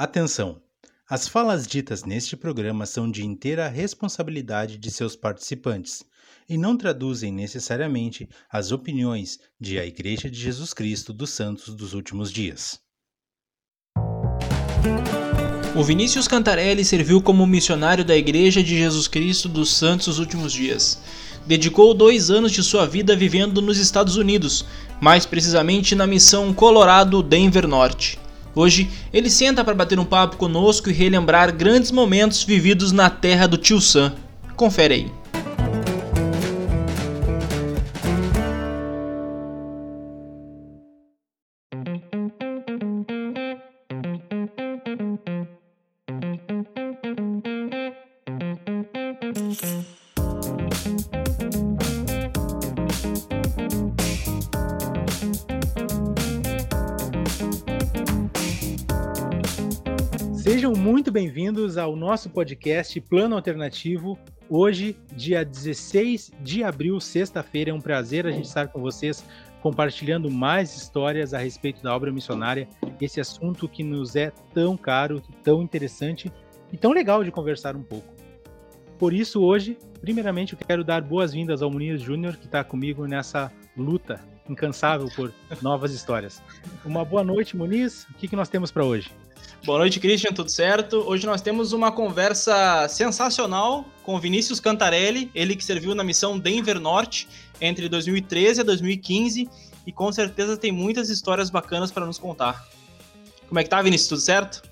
Atenção! As falas ditas neste programa são de inteira responsabilidade de seus participantes e não traduzem necessariamente as opiniões de a Igreja de Jesus Cristo dos Santos dos Últimos Dias. O Vinícius Cantarelli serviu como missionário da Igreja de Jesus Cristo dos Santos dos Últimos Dias. Dedicou dois anos de sua vida vivendo nos Estados Unidos, mais precisamente na missão Colorado Denver Norte. Hoje, ele senta para bater um papo conosco e relembrar grandes momentos vividos na terra do tio Sam. Confere aí. Nosso podcast Plano Alternativo. Hoje, dia 16 de abril, sexta-feira, é um prazer a gente estar com vocês compartilhando mais histórias a respeito da obra missionária, esse assunto que nos é tão caro, tão interessante e tão legal de conversar um pouco. Por isso, hoje, primeiramente, eu quero dar boas-vindas ao Muniz Júnior, que está comigo nessa luta incansável por novas histórias. Uma boa noite, Muniz. O que, que nós temos para hoje? Boa noite, Christian, tudo certo? Hoje nós temos uma conversa sensacional com Vinícius Cantarelli, ele que serviu na missão Denver Norte entre 2013 e 2015 e com certeza tem muitas histórias bacanas para nos contar. Como é que tá, Vinícius? Tudo certo?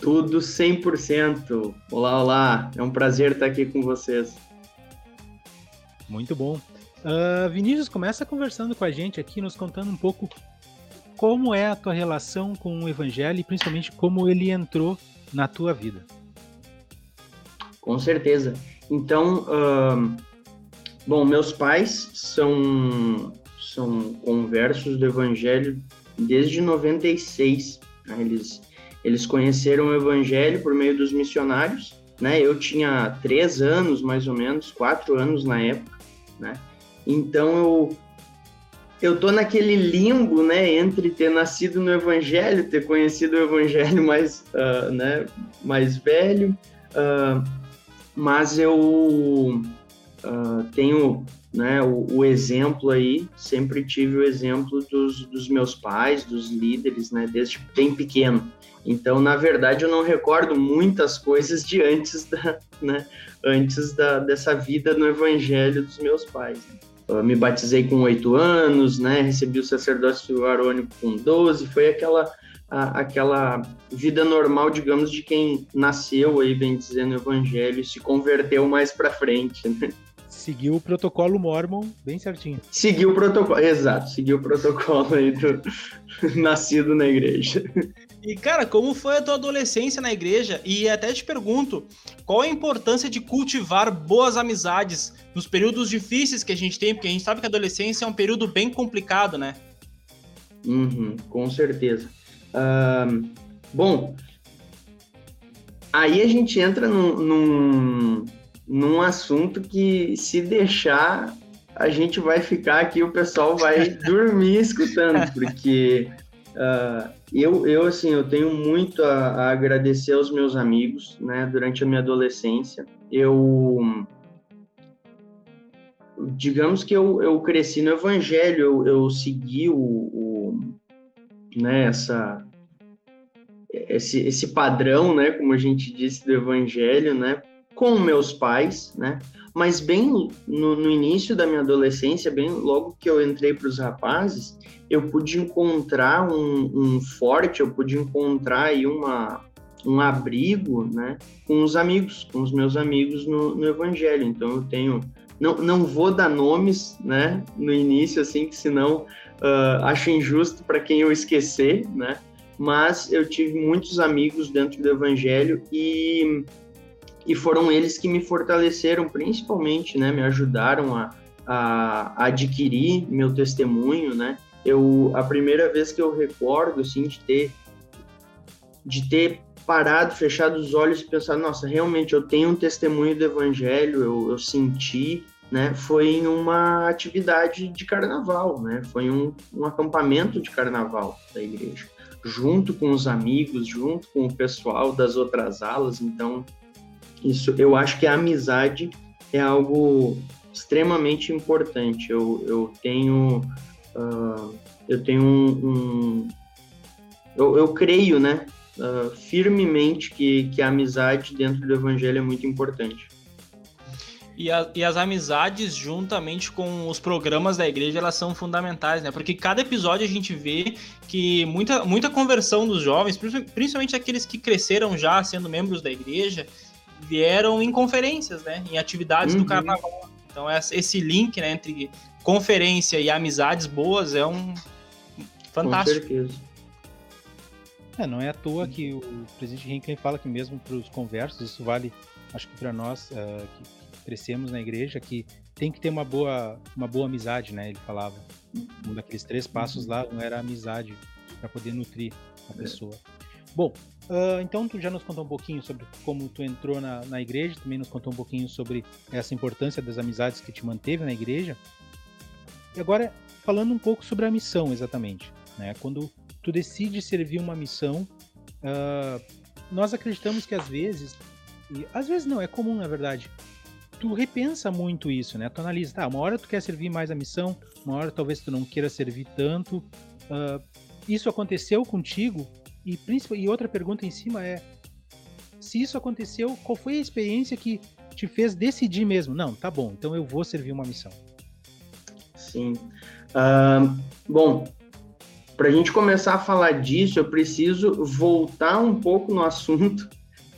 Tudo 100%. Olá, olá. É um prazer estar aqui com vocês. Muito bom. Uh, Vinícius, começa conversando com a gente aqui, nos contando um pouco como é a tua relação com o evangelho e principalmente como ele entrou na tua vida. Com certeza. Então, uh, bom, meus pais são, são conversos do evangelho desde 96. Né? Eles, eles conheceram o evangelho por meio dos missionários. Né? Eu tinha três anos, mais ou menos, quatro anos na época. Né? Então, eu eu tô naquele limbo, né, entre ter nascido no Evangelho, ter conhecido o Evangelho mais, uh, né, mais velho, uh, mas eu uh, tenho, né, o, o, exemplo aí, sempre tive o exemplo dos, dos meus pais, dos líderes, né, desde bem pequeno. Então, na verdade, eu não recordo muitas coisas de antes da, né, antes da, dessa vida no Evangelho dos meus pais. Né? Me batizei com oito anos, né? Recebi o sacerdócio arônico com 12, foi aquela a, aquela vida normal, digamos, de quem nasceu aí, bem dizendo, o evangelho e se converteu mais para frente, né? Seguiu o protocolo Mormon bem certinho. Seguiu o protocolo, exato, seguiu o protocolo aí do nascido na igreja. E, cara, como foi a tua adolescência na igreja? E até te pergunto, qual a importância de cultivar boas amizades nos períodos difíceis que a gente tem? Porque a gente sabe que a adolescência é um período bem complicado, né? Uhum, com certeza. Uh, bom, aí a gente entra num, num, num assunto que, se deixar, a gente vai ficar aqui, o pessoal vai dormir escutando, porque Uh, eu, eu, assim, eu tenho muito a, a, agradecer aos meus amigos, né, durante a minha adolescência. Eu, digamos que eu, eu cresci no evangelho, eu, eu segui o, o né, essa, esse, esse padrão, né, como a gente disse do evangelho, né, com meus pais, né, mas bem no, no início da minha adolescência, bem logo que eu entrei para os rapazes, eu pude encontrar um, um forte, eu pude encontrar aí uma, um abrigo, né, com os amigos, com os meus amigos no, no Evangelho. Então eu tenho, não, não vou dar nomes, né, no início, assim, que senão uh, acho injusto para quem eu esquecer, né, mas eu tive muitos amigos dentro do Evangelho e, e foram eles que me fortaleceram, principalmente, né, me ajudaram a, a, adquirir meu testemunho, né, eu a primeira vez que eu recordo assim de ter de ter parado, fechado os olhos e pensar, nossa, realmente eu tenho um testemunho do evangelho, eu, eu senti, né? Foi em uma atividade de carnaval, né? Foi um, um acampamento de carnaval da igreja. junto com os amigos, junto com o pessoal das outras alas. Então, isso eu acho que a amizade é algo extremamente importante. Eu, eu tenho uh, eu tenho um, um eu, eu, creio, né, uh, firmemente que, que a amizade dentro do evangelho é muito importante. E, a, e, as amizades, juntamente com os programas da igreja, elas são fundamentais, né? Porque cada episódio a gente vê que muita, muita conversão dos jovens, principalmente aqueles que cresceram já sendo membros da igreja, vieram em conferências, né? Em atividades uhum. do carnaval. Então, esse link né, entre conferência e amizades boas é um fantástico. Com certeza. É, não é à toa que o presidente Hinckley fala que mesmo para os conversos, isso vale, acho que para nós uh, que, crescemos na igreja, que tem que ter uma boa, uma boa amizade, né? Ele falava. Um daqueles três passos lá não era a amizade para poder nutrir a pessoa. Bom, uh, então tu já nos contou um pouquinho sobre como tu entrou na, na igreja, também nos contou um pouquinho sobre essa importância das amizades que te manteve na igreja. E agora, falando um pouco sobre a missão exatamente, né? Quando tu decide servir uma missão, uh, nós acreditamos que às vezes, e às vezes não, é comum na verdade, tu repensa muito isso, né? Tu analisa, tá, uma hora tu quer servir mais a missão, uma hora talvez tu não queira servir tanto. Uh, isso aconteceu contigo? E, e outra pergunta em cima é: se isso aconteceu, qual foi a experiência que te fez decidir mesmo? Não, tá bom, então eu vou servir uma missão. Sim. Uh, bom, para a gente começar a falar disso, eu preciso voltar um pouco no assunto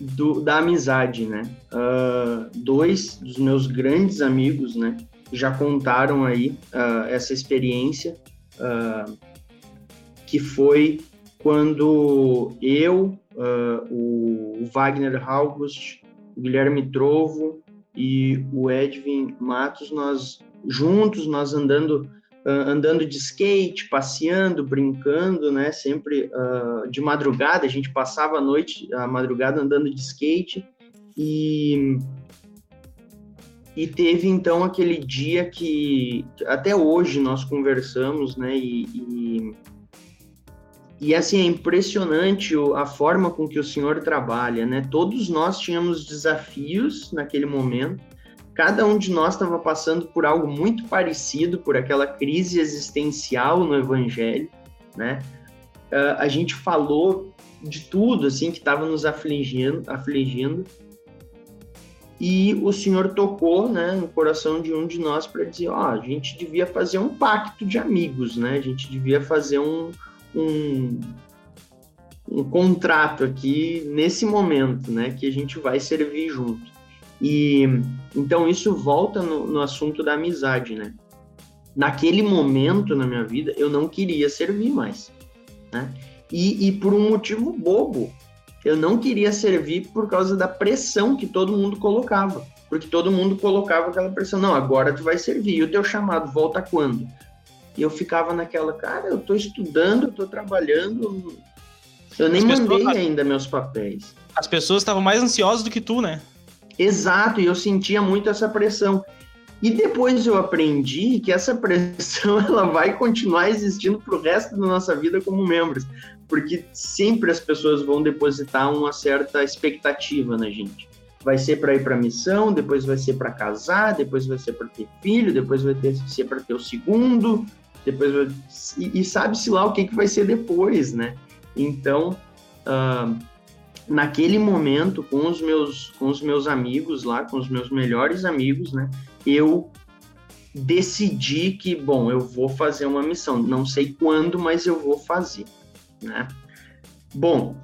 do, da amizade, né? Uh, dois dos meus grandes amigos, né, já contaram aí uh, essa experiência, uh, que foi quando eu, o Wagner August, o Guilherme Trovo e o Edwin Matos, nós juntos, nós andando uh, andando de skate, passeando, brincando, né? Sempre uh, de madrugada, a gente passava a noite, a madrugada andando de skate e e teve então aquele dia que até hoje nós conversamos, né? E, e, e assim é impressionante a forma com que o senhor trabalha, né? Todos nós tínhamos desafios naquele momento cada um de nós estava passando por algo muito parecido, por aquela crise existencial no Evangelho, né? Uh, a gente falou de tudo assim que estava nos afligindo, afligindo, e o Senhor tocou, né, no coração de um de nós para dizer, ó, oh, a gente devia fazer um pacto de amigos, né? A gente devia fazer um, um um contrato aqui nesse momento, né, que a gente vai servir junto. E então isso volta no, no assunto da amizade, né? Naquele momento na minha vida, eu não queria servir mais, né? E, e por um motivo bobo, eu não queria servir por causa da pressão que todo mundo colocava, porque todo mundo colocava aquela pressão, não, agora tu vai servir, e o teu chamado volta quando? E eu ficava naquela, cara, eu tô estudando, eu tô trabalhando, eu nem As mandei pessoas... ainda meus papéis. As pessoas estavam mais ansiosas do que tu, né? Exato, e eu sentia muito essa pressão. E depois eu aprendi que essa pressão ela vai continuar existindo para o resto da nossa vida como membros, porque sempre as pessoas vão depositar uma certa expectativa na gente. Vai ser para ir para missão, depois vai ser para casar, depois vai ser para ter filho, depois vai ter, ser para ter o segundo, depois e, e sabe-se lá o que, que vai ser depois, né? Então, uh, naquele momento, com os meus, com os meus amigos lá, com os meus melhores amigos, né, eu decidi que, bom, eu vou fazer uma missão. Não sei quando, mas eu vou fazer, né? Bom,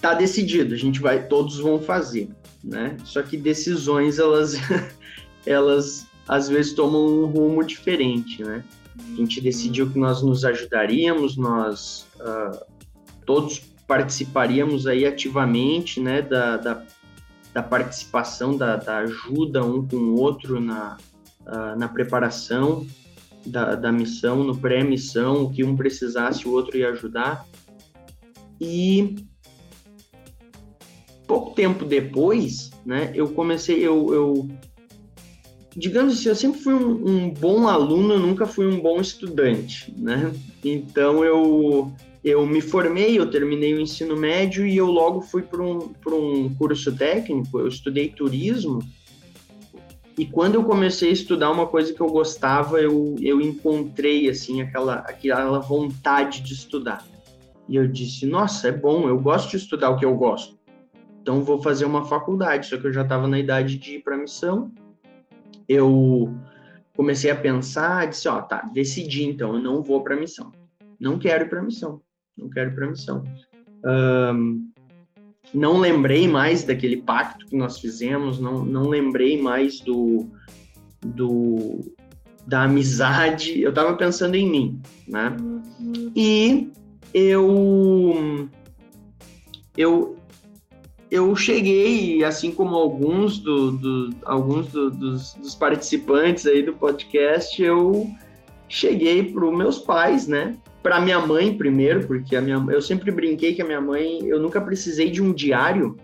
tá decidido, a gente vai, todos vão fazer, né? Só que decisões, elas, elas às vezes tomam um rumo diferente, né? A gente decidiu que nós nos ajudaríamos, nós uh, todos participaríamos aí ativamente, né, da, da, da participação, da, da, ajuda um com o outro na, uh, na preparação da, da missão, no pré-missão, o que um precisasse, o outro ia ajudar. E pouco tempo depois, né, eu comecei, eu, eu digamos assim, eu sempre fui um, um, bom aluno, eu nunca fui um bom estudante, né? Então eu eu me formei, eu terminei o ensino médio e eu logo fui para um, um curso técnico, eu estudei turismo, e quando eu comecei a estudar uma coisa que eu gostava, eu, eu encontrei, assim, aquela, aquela vontade de estudar. E eu disse, nossa, é bom, eu gosto de estudar o que eu gosto. Então vou fazer uma faculdade, só que eu já estava na idade de ir para missão. Eu comecei a pensar, disse, ó, tá, decidi então, eu não vou para a missão. Não quero ir para a missão. Não quero ir para a missão. Um, não lembrei mais daquele pacto que nós fizemos, não, não lembrei mais do, do da amizade. Eu estava pensando em mim, né? E eu eu eu cheguei, assim como alguns do, do alguns do, dos, dos, participantes aí do podcast, eu cheguei para os meus pais, né? para minha mãe primeiro, porque a minha, eu sempre brinquei que a minha mãe, eu nunca precisei de um diário,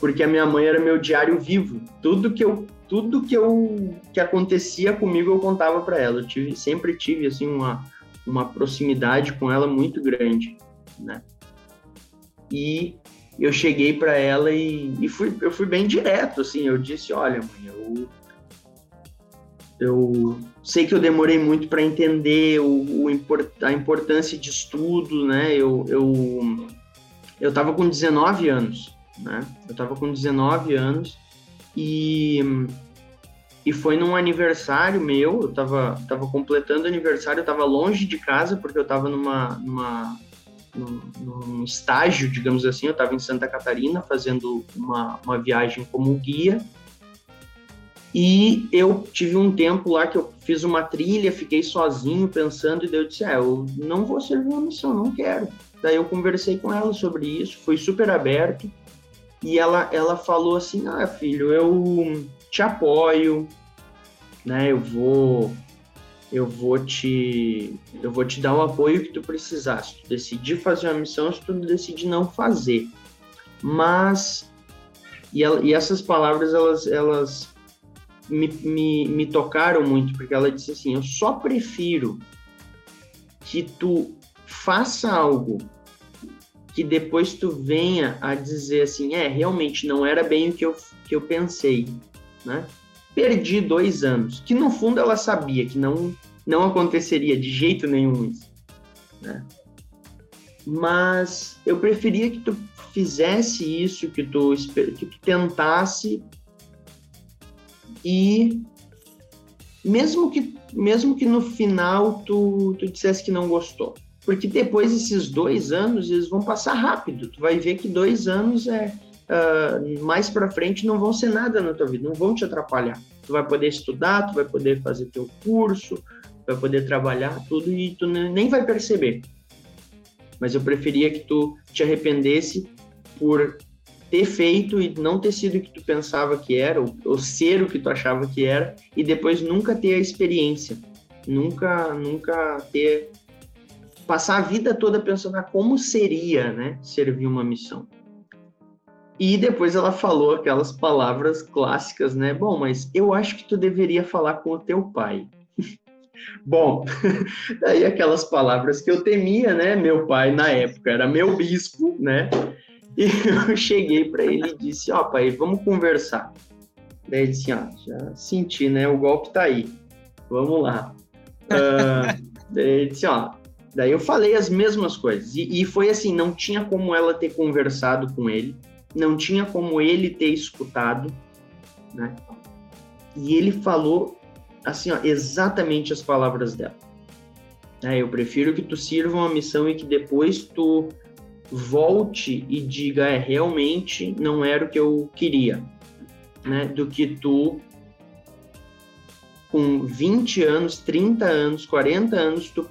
porque a minha mãe era meu diário vivo. Tudo que eu tudo que eu que acontecia comigo eu contava para ela. Eu tive, sempre tive assim uma uma proximidade com ela muito grande, né? E eu cheguei para ela e, e, fui, eu fui bem direto, assim, eu disse, olha, mãe, eu eu sei que eu demorei muito para entender o, o, a importância de estudo, né? Eu, eu, eu tava com 19 anos, né? Eu tava com 19 anos e, e foi num aniversário meu, eu tava, tava completando aniversário, eu tava longe de casa porque eu tava numa, numa num, estágio, digamos assim, eu tava em Santa Catarina fazendo uma, uma viagem como guia e eu tive um tempo lá que eu fiz uma trilha, fiquei sozinho pensando, e daí eu disse: é, eu não vou servir uma missão, não quero. Daí eu conversei com ela sobre isso, foi super aberto, e ela, ela falou assim: ah, filho, eu te apoio, né? Eu vou. Eu vou te eu vou te dar o apoio que tu precisar. Se tu decidir fazer uma missão, se tu decidir não fazer. Mas e, e essas palavras elas elas me, me, me tocaram muito, porque ela disse assim: Eu só prefiro que tu faça algo que depois tu venha a dizer assim: É, realmente não era bem o que eu, que eu pensei, né? Perdi dois anos, que no fundo ela sabia que não, não aconteceria de jeito nenhum isso, né? Mas eu preferia que tu fizesse isso, que tu, que tu tentasse e mesmo que, mesmo que no final tu, tu dissesse que não gostou, porque depois desses dois anos eles vão passar rápido, tu vai ver que dois anos é uh, mais para frente não vão ser nada na tua vida, não vão te atrapalhar. Tu vai poder estudar, tu vai poder fazer teu curso, vai poder trabalhar tudo e tu nem vai perceber. Mas eu preferia que tu te arrependesse por ter feito e não ter sido o que tu pensava que era, ou, ou ser o que tu achava que era, e depois nunca ter a experiência, nunca, nunca ter passar a vida toda pensando ah, como seria, né, servir uma missão. E depois ela falou aquelas palavras clássicas, né? Bom, mas eu acho que tu deveria falar com o teu pai. Bom, daí aquelas palavras que eu temia, né? Meu pai na época era meu bispo, né? E eu cheguei para ele e disse: Ó, oh, pai, vamos conversar. Daí ele disse: Ah, já senti, né? O golpe tá aí. Vamos lá. Uh, daí ele disse: Ó, daí eu falei as mesmas coisas. E, e foi assim: não tinha como ela ter conversado com ele, não tinha como ele ter escutado, né? E ele falou assim, ó, exatamente as palavras dela. É, eu prefiro que tu sirva uma missão e que depois tu volte e diga, é, realmente não era o que eu queria, né? Do que tu com 20 anos, 30 anos, 40 anos, tu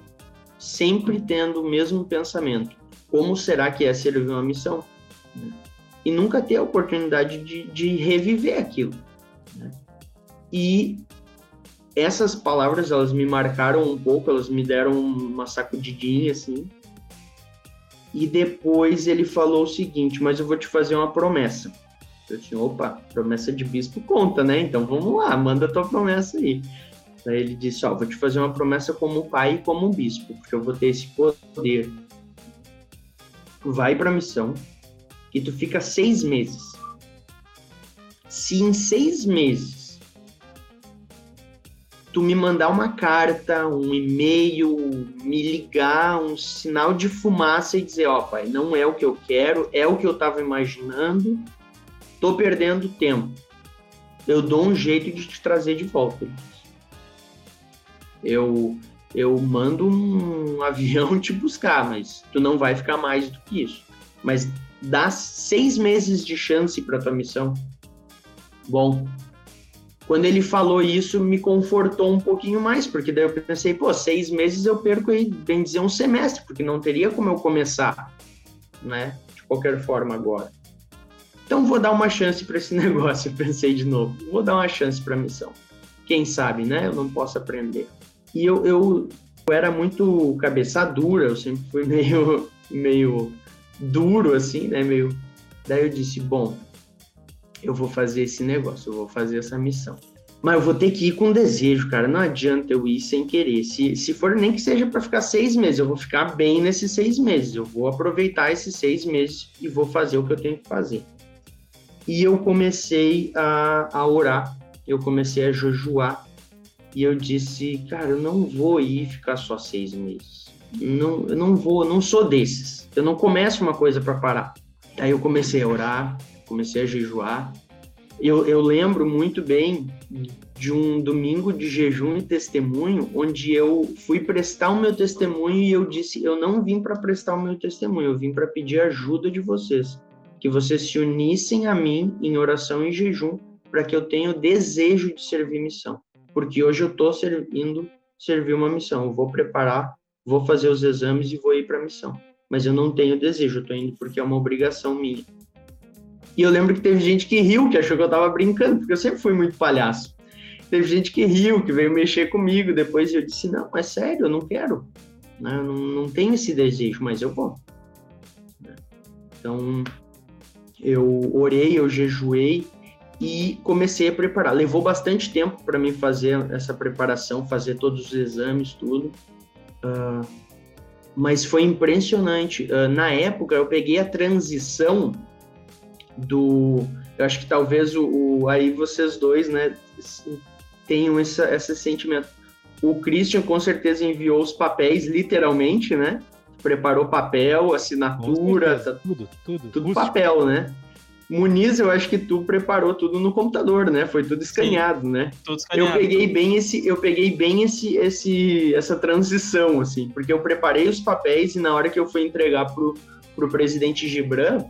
sempre tendo o mesmo pensamento. Como será que é servir uma missão? E nunca ter a oportunidade de, de reviver aquilo. Né? E essas palavras, elas me marcaram um pouco, elas me deram uma sacudidinha, assim, e depois ele falou o seguinte: Mas eu vou te fazer uma promessa. Eu disse: opa, promessa de bispo conta, né? Então vamos lá, manda tua promessa aí. Daí ele disse: Ó, vou te fazer uma promessa como pai e como bispo, porque eu vou ter esse poder vai para missão e tu fica seis meses. Se em seis meses tu me mandar uma carta, um e-mail, me ligar, um sinal de fumaça e dizer, ó, oh, pai, não é o que eu quero, é o que eu estava imaginando, tô perdendo tempo. Eu dou um jeito de te trazer de volta. Eu eu mando um avião te buscar, mas tu não vai ficar mais do que isso. Mas dá seis meses de chance para tua missão. Bom, quando ele falou isso, me confortou um pouquinho mais, porque daí eu pensei, pô, seis meses eu perco aí, bem dizer, um semestre, porque não teria como eu começar, né? De qualquer forma agora. Então vou dar uma chance para esse negócio, eu pensei de novo. Vou dar uma chance para a missão. Quem sabe, né? Eu não posso aprender. E eu, eu, eu era muito cabeça dura, eu sempre fui meio, meio duro, assim, né? Meio... Daí eu disse, bom, eu vou fazer esse negócio, eu vou fazer essa missão. Mas eu vou ter que ir com desejo, cara. Não adianta eu ir sem querer. Se, se for nem que seja para ficar seis meses, eu vou ficar bem nesses seis meses. Eu vou aproveitar esses seis meses e vou fazer o que eu tenho que fazer. E eu comecei a, a orar, eu comecei a jejuar e eu disse, cara, eu não vou ir ficar só seis meses. Não, eu não vou, não sou desses. Eu não começo uma coisa para parar. Aí eu comecei a orar, comecei a jejuar. Eu, eu lembro muito bem de um domingo de jejum e testemunho, onde eu fui prestar o meu testemunho e eu disse: eu não vim para prestar o meu testemunho, eu vim para pedir ajuda de vocês, que vocês se unissem a mim em oração e jejum, para que eu tenha o desejo de servir missão porque hoje eu estou servindo, servir uma missão. Eu vou preparar, vou fazer os exames e vou ir para a missão. Mas eu não tenho desejo, eu estou indo porque é uma obrigação minha. E eu lembro que teve gente que riu, que achou que eu estava brincando, porque eu sempre fui muito palhaço. Teve gente que riu, que veio mexer comigo depois, eu disse: Não, é sério, eu não quero. Né? Eu não, não tenho esse desejo, mas eu vou. Então, eu orei, eu jejuei, e comecei a preparar. Levou bastante tempo para mim fazer essa preparação, fazer todos os exames, tudo. Uh, mas foi impressionante. Uh, na época, eu peguei a transição do. Eu acho que talvez o, o aí vocês dois, né, tenham essa, esse sentimento. O Christian com certeza enviou os papéis, literalmente, né? Preparou papel, assinatura, tá, tudo, tudo, tudo papel, né? Muniz, eu acho que tu preparou tudo no computador, né? Foi tudo escaneado, Sim, né? Tudo escaneado. Eu peguei bem esse, eu peguei bem esse, esse, essa transição, assim, porque eu preparei os papéis e na hora que eu fui entregar pro, pro presidente Gibran,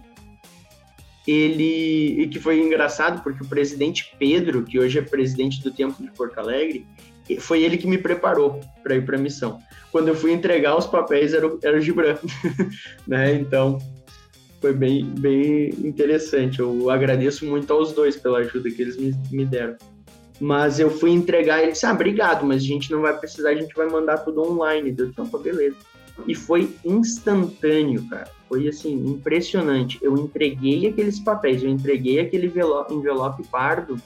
ele, e que foi engraçado porque o presidente Pedro, que hoje é presidente do Templo de Porto Alegre, foi ele que me preparou para ir para a missão. Quando eu fui entregar os papéis era o, era o Gibran, né? Então foi bem, bem interessante. Eu agradeço muito aos dois pela ajuda que eles me, me deram. Mas eu fui entregar, ele disse, ah, obrigado, mas a gente não vai precisar, a gente vai mandar tudo online. Eu disse, opa, beleza. E foi instantâneo, cara. Foi, assim, impressionante. Eu entreguei aqueles papéis, eu entreguei aquele envelope pardo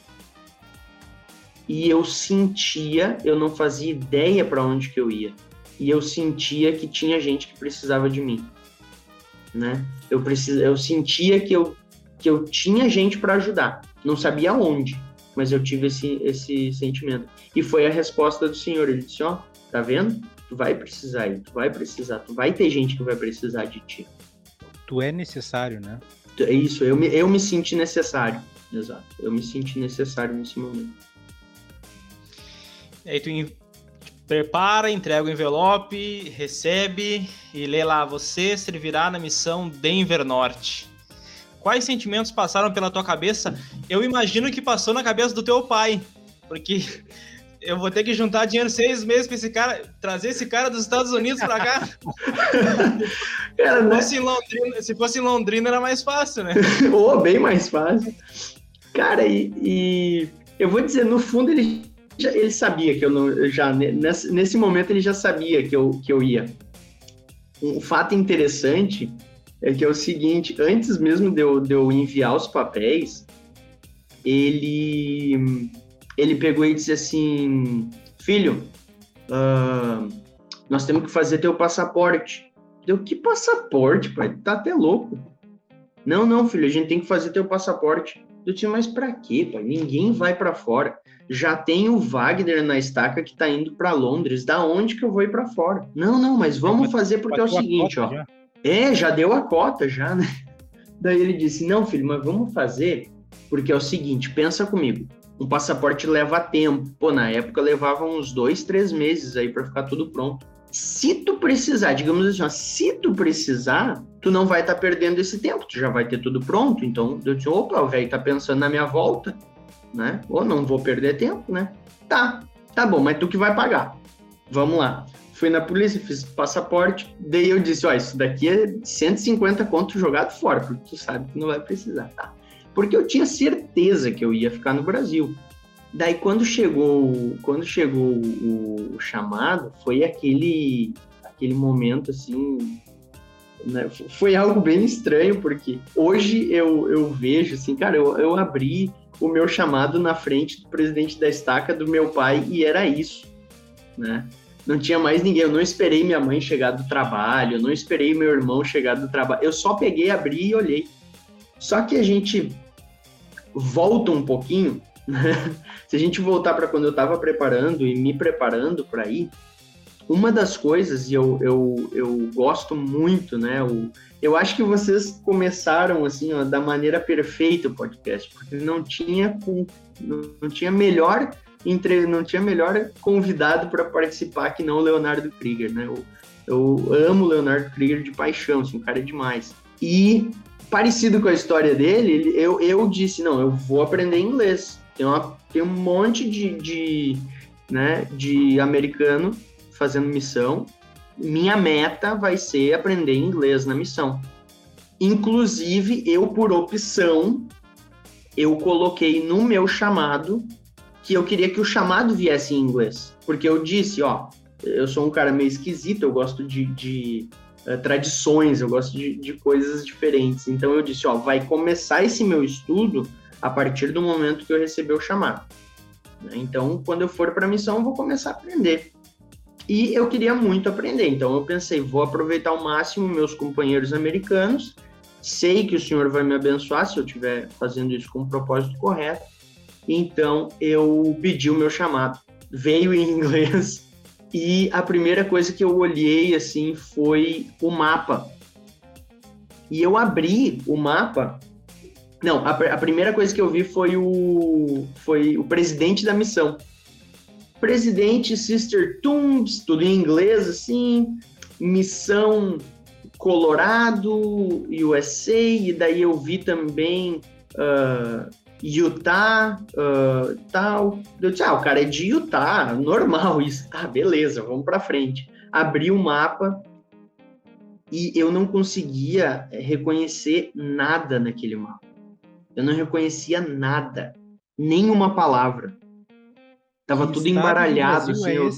e eu sentia, eu não fazia ideia para onde que eu ia. E eu sentia que tinha gente que precisava de mim né? Eu precis... eu sentia que eu que eu tinha gente para ajudar, não sabia onde, mas eu tive esse esse sentimento. E foi a resposta do Senhor, ele disse: "Ó, oh, tá vendo? Tu vai precisar, tu vai precisar, tu vai ter gente que vai precisar de ti. Tu é necessário, né? É isso, eu me, eu me senti necessário. Exato. Eu me senti necessário nesse momento. E aí tu prepara, entrega o envelope, recebe e lê lá: Você servirá na missão Denver Norte. Quais sentimentos passaram pela tua cabeça? Eu imagino que passou na cabeça do teu pai, porque eu vou ter que juntar dinheiro seis meses para esse cara, trazer esse cara dos Estados Unidos para cá. Se, né? fosse em Londrina, se fosse em Londrina era mais fácil, né? Ou oh, bem mais fácil. Cara, e, e eu vou dizer, no fundo ele ele sabia que eu não. Já, nesse, nesse momento ele já sabia que eu, que eu ia. Um fato interessante é que é o seguinte: antes mesmo de eu, de eu enviar os papéis, ele, ele pegou e disse assim: Filho, uh, nós temos que fazer teu passaporte. Deu que passaporte, pai? Tá até louco. Não, não, filho, a gente tem que fazer teu passaporte. Eu disse, mas pra quê, pai? Ninguém vai para fora. Já tem o Wagner na estaca que tá indo para Londres. Da onde que eu vou ir para fora? Não, não, mas vamos fazer porque é o seguinte, ó. Já. É, já deu a cota, já, né? Daí ele disse, não, filho, mas vamos fazer porque é o seguinte, pensa comigo. Um passaporte leva tempo. Pô, na época levava uns dois, três meses aí para ficar tudo pronto se tu precisar, digamos assim, ó, se tu precisar, tu não vai estar tá perdendo esse tempo, tu já vai ter tudo pronto. Então, eu disse, opa, o velho tá pensando na minha volta, né? Ou não vou perder tempo, né? Tá, tá bom, mas tu que vai pagar. Vamos lá. Fui na polícia, fiz passaporte, daí eu disse, ó, isso daqui é 150 conto jogado fora, porque tu sabe que não vai precisar, tá? Porque eu tinha certeza que eu ia ficar no Brasil. Daí quando chegou, quando chegou o, o chamado, foi aquele aquele momento assim, né? foi algo bem estranho porque hoje eu, eu vejo assim, cara, eu, eu abri o meu chamado na frente do presidente da estaca do meu pai e era isso, né? Não tinha mais ninguém, eu não esperei minha mãe chegar do trabalho, eu não esperei meu irmão chegar do trabalho, eu só peguei, abri e olhei. Só que a gente volta um pouquinho Se a gente voltar para quando eu estava preparando e me preparando para ir, uma das coisas, e eu, eu, eu gosto muito, né? Eu, eu acho que vocês começaram assim, ó, da maneira perfeita o podcast, porque não tinha, não, tinha melhor entre, não tinha melhor convidado para participar que não o Leonardo Krieger, né? Eu, eu amo o Leonardo Krieger de paixão, assim, o cara é demais. E parecido com a história dele, eu, eu disse, não, eu vou aprender inglês. Tem, uma, tem um monte de, de, né, de americano fazendo missão. Minha meta vai ser aprender inglês na missão. Inclusive, eu, por opção, eu coloquei no meu chamado que eu queria que o chamado viesse em inglês. Porque eu disse, ó, eu sou um cara meio esquisito, eu gosto de, de uh, tradições, eu gosto de, de coisas diferentes. Então eu disse, ó, vai começar esse meu estudo a partir do momento que eu receber o chamado. Né? Então, quando eu for para a missão, eu vou começar a aprender. E eu queria muito aprender, então eu pensei, vou aproveitar ao máximo meus companheiros americanos. Sei que o Senhor vai me abençoar se eu estiver fazendo isso com o propósito correto. Então eu pedi o meu chamado. Veio em inglês e a primeira coisa que eu olhei assim foi o mapa. E eu abri o mapa não, a, a, primeira coisa que eu vi foi o, foi o presidente da missão. Presidente Sister Tumbs, tudo em inglês, assim. Missão Colorado, USA, e daí eu vi também uh, Utah, uh, tal. Eu disse, ah, o cara é de Utah, normal isso. Tá, beleza, vamos para frente. Abri o mapa e eu não conseguia reconhecer nada naquele mapa eu não reconhecia nada, nenhuma palavra. Tava que tudo embaralhado, assim. É eu,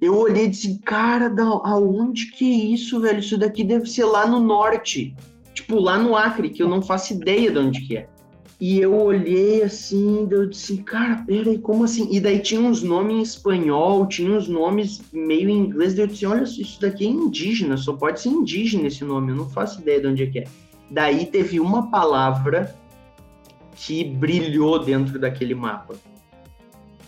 eu olhei e disse, cara, da, aonde que é isso, velho? Isso daqui deve ser lá no norte. Tipo, lá no Acre, que eu não faço ideia de onde que é. E eu olhei assim, eu disse, cara, peraí, como assim? E daí tinha uns nomes em espanhol, tinha uns nomes meio em inglês, daí eu disse, olha, isso daqui é indígena, só pode ser indígena esse nome, eu não faço ideia de onde é que é. Daí teve uma palavra que brilhou dentro daquele mapa.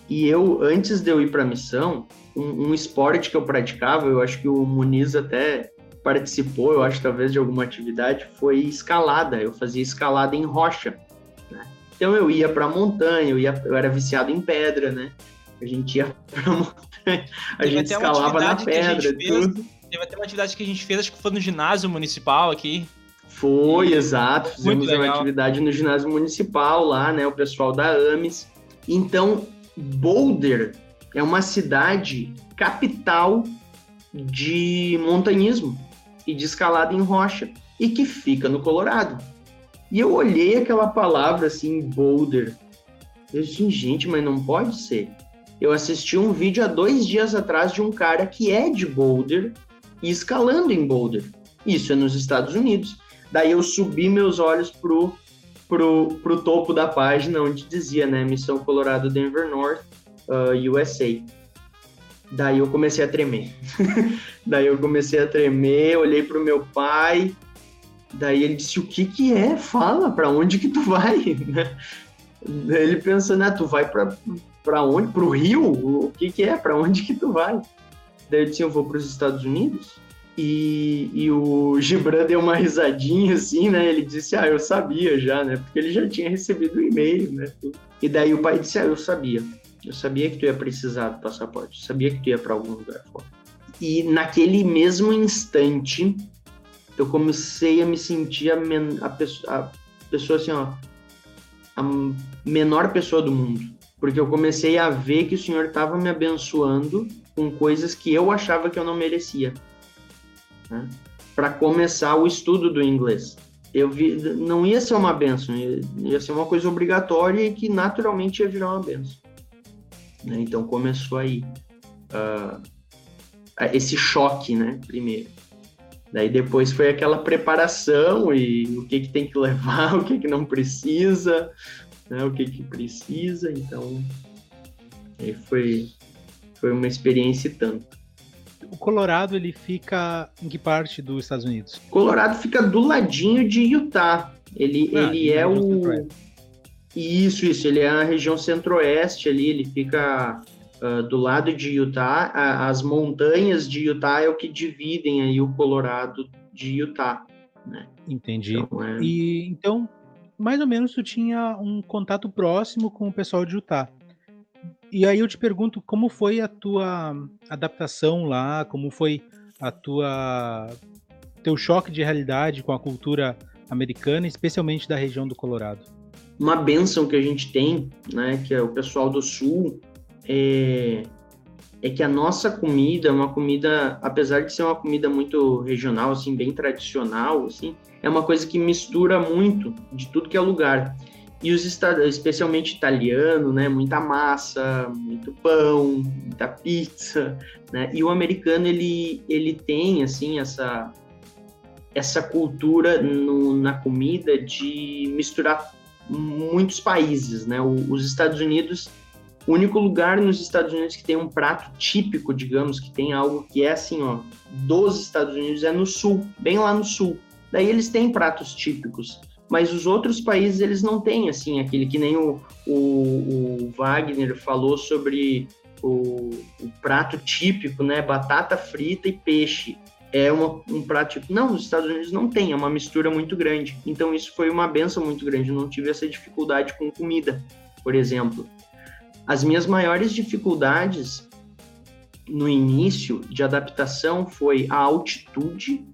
E eu, antes de eu ir para a missão, um, um, esporte que eu praticava, eu acho que o Muniz até participou, eu acho talvez de alguma atividade, foi escalada. Eu fazia escalada em rocha. Né? Então eu ia para a montanha, eu, ia, eu era viciado em pedra, né? A gente ia para a montanha, a Teve gente escalava na pedra, fez, tudo. Teve até uma atividade que a gente fez, acho que foi no ginásio municipal aqui. Foi, exato. Fizemos uma atividade no ginásio municipal lá, né? O pessoal da AMES. Então, Boulder é uma cidade capital de montanhismo e de escalada em rocha e que fica no Colorado. E eu olhei aquela palavra assim, Boulder. Eu disse, gente, mas não pode ser. Eu assisti um vídeo há dois dias atrás de um cara que é de Boulder e escalando em Boulder. Isso é nos Estados Unidos. Daí eu subi meus olhos pro, pro, pro topo da página onde dizia, né, Missão Colorado Denver North, uh, USA. Daí eu comecei a tremer. daí eu comecei a tremer, olhei pro meu pai, daí ele disse: "O que que é? Fala, para onde que tu vai?" daí ele pensando: "Ah, tu vai para para onde? Pro Rio? O que que é? Para onde que tu vai?" Daí eu disse: "Eu vou para os Estados Unidos." E, e, o Gibran deu uma risadinha assim, né? Ele disse: Ah, eu sabia já, né? Porque ele já tinha recebido o e-mail, né? E daí o pai disse: Ah, eu sabia. Eu sabia que tu ia precisar do passaporte. Eu sabia que tu ia para algum lugar fora. E naquele mesmo instante, eu comecei a me sentir a, men a, pessoa, a pessoa assim, ó, a menor pessoa do mundo. Porque eu comecei a ver que o Senhor estava me abençoando com coisas que eu achava que eu não merecia né, para começar o estudo do inglês. Eu vi, não ia ser uma benção, ia, ia ser uma coisa obrigatória e que naturalmente ia virar uma benção. Né? Então começou aí uh, esse choque, né? Primeiro. Daí depois foi aquela preparação e o que, que tem que levar, o que, que não precisa, né? o que, que precisa. Então, aí foi, foi uma experiência e tanto o Colorado ele fica em que parte dos Estados Unidos? Colorado fica do ladinho de Utah. Ele, ah, ele é o. Isso, isso. Ele é a região centro-oeste ali. Ele fica uh, do lado de Utah. A, as montanhas de Utah é o que dividem aí o Colorado de Utah. Né? Entendi. Então, é... E então, mais ou menos, tu tinha um contato próximo com o pessoal de Utah. E aí eu te pergunto, como foi a tua adaptação lá? Como foi a tua teu choque de realidade com a cultura americana, especialmente da região do Colorado? Uma benção que a gente tem, né, que é o pessoal do Sul, é, é que a nossa comida é uma comida, apesar de ser uma comida muito regional, assim, bem tradicional, assim, é uma coisa que mistura muito de tudo que é lugar. E os especialmente italiano, né, muita massa, muito pão, muita pizza, né? E o americano ele ele tem assim essa essa cultura no, na comida de misturar muitos países, né? O, os Estados Unidos, o único lugar nos Estados Unidos que tem um prato típico, digamos, que tem algo que é assim, ó, dos Estados Unidos é no sul, bem lá no sul. Daí eles têm pratos típicos mas os outros países eles não têm assim aquele que nem o, o, o Wagner falou sobre o, o, prato típico, né? Batata frita e peixe. É uma, um prato típico. Não, nos Estados Unidos não tem, é uma mistura muito grande. Então isso foi uma benção muito grande. Eu não tive essa dificuldade com comida, por exemplo. As minhas maiores dificuldades no início de adaptação foi a altitude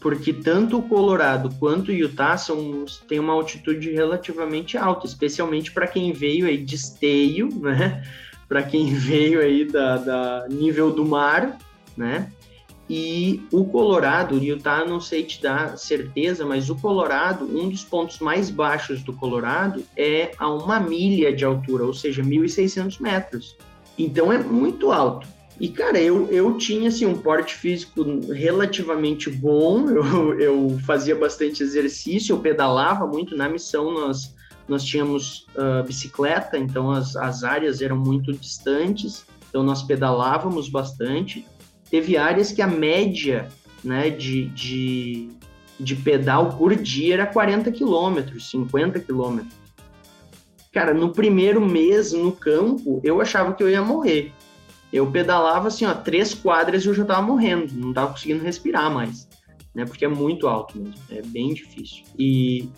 porque tanto o Colorado quanto o Utah são, têm uma altitude relativamente alta, especialmente para quem veio aí de esteio, né? Para quem veio aí da, da, nível do mar, né? E o Colorado, o Utah não sei te dar certeza, mas o Colorado, um dos pontos mais baixos do Colorado é a uma milha de altura, ou seja, 1.600 metros. Então é muito alto. E, cara, eu, eu tinha, assim, um porte físico relativamente bom, eu, eu fazia bastante exercício, eu pedalava muito. Na missão, nós, nós tínhamos uh, bicicleta, então as, as áreas eram muito distantes, então nós pedalávamos bastante. Teve áreas que a média né, de, de, de pedal por dia era 40 quilômetros, 50 quilômetros. Cara, no primeiro mês no campo, eu achava que eu ia morrer eu pedalava assim, ó, três quadras e eu já tava morrendo, não tava conseguindo respirar mais, né? Porque é muito alto mesmo, é bem difícil. E,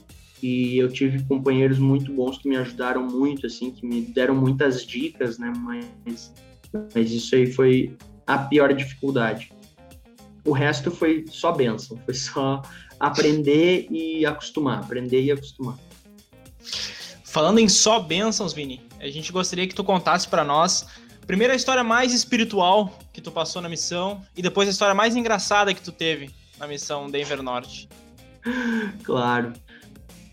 e eu tive companheiros muito bons que me ajudaram muito, assim, que me deram muitas dicas, né? Mas, mas isso aí foi a pior dificuldade. O resto foi só benção, foi só aprender e acostumar, aprender e acostumar. Falando em só bênçãos, Vini, a gente gostaria que tu contasse para nós Primeiro a história mais espiritual que tu passou na missão e depois a história mais engraçada que tu teve na missão Denver Norte. Claro.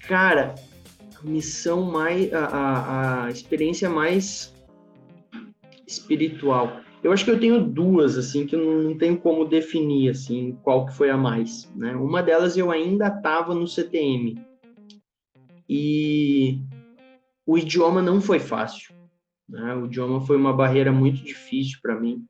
Cara, a missão mais. A, a, a experiência mais espiritual. Eu acho que eu tenho duas, assim, que eu não, tenho como definir, assim, qual que foi a mais, né? Uma delas eu ainda estava no CTM. E o idioma não foi fácil Né? O idioma foi uma barreira muito difícil para mim.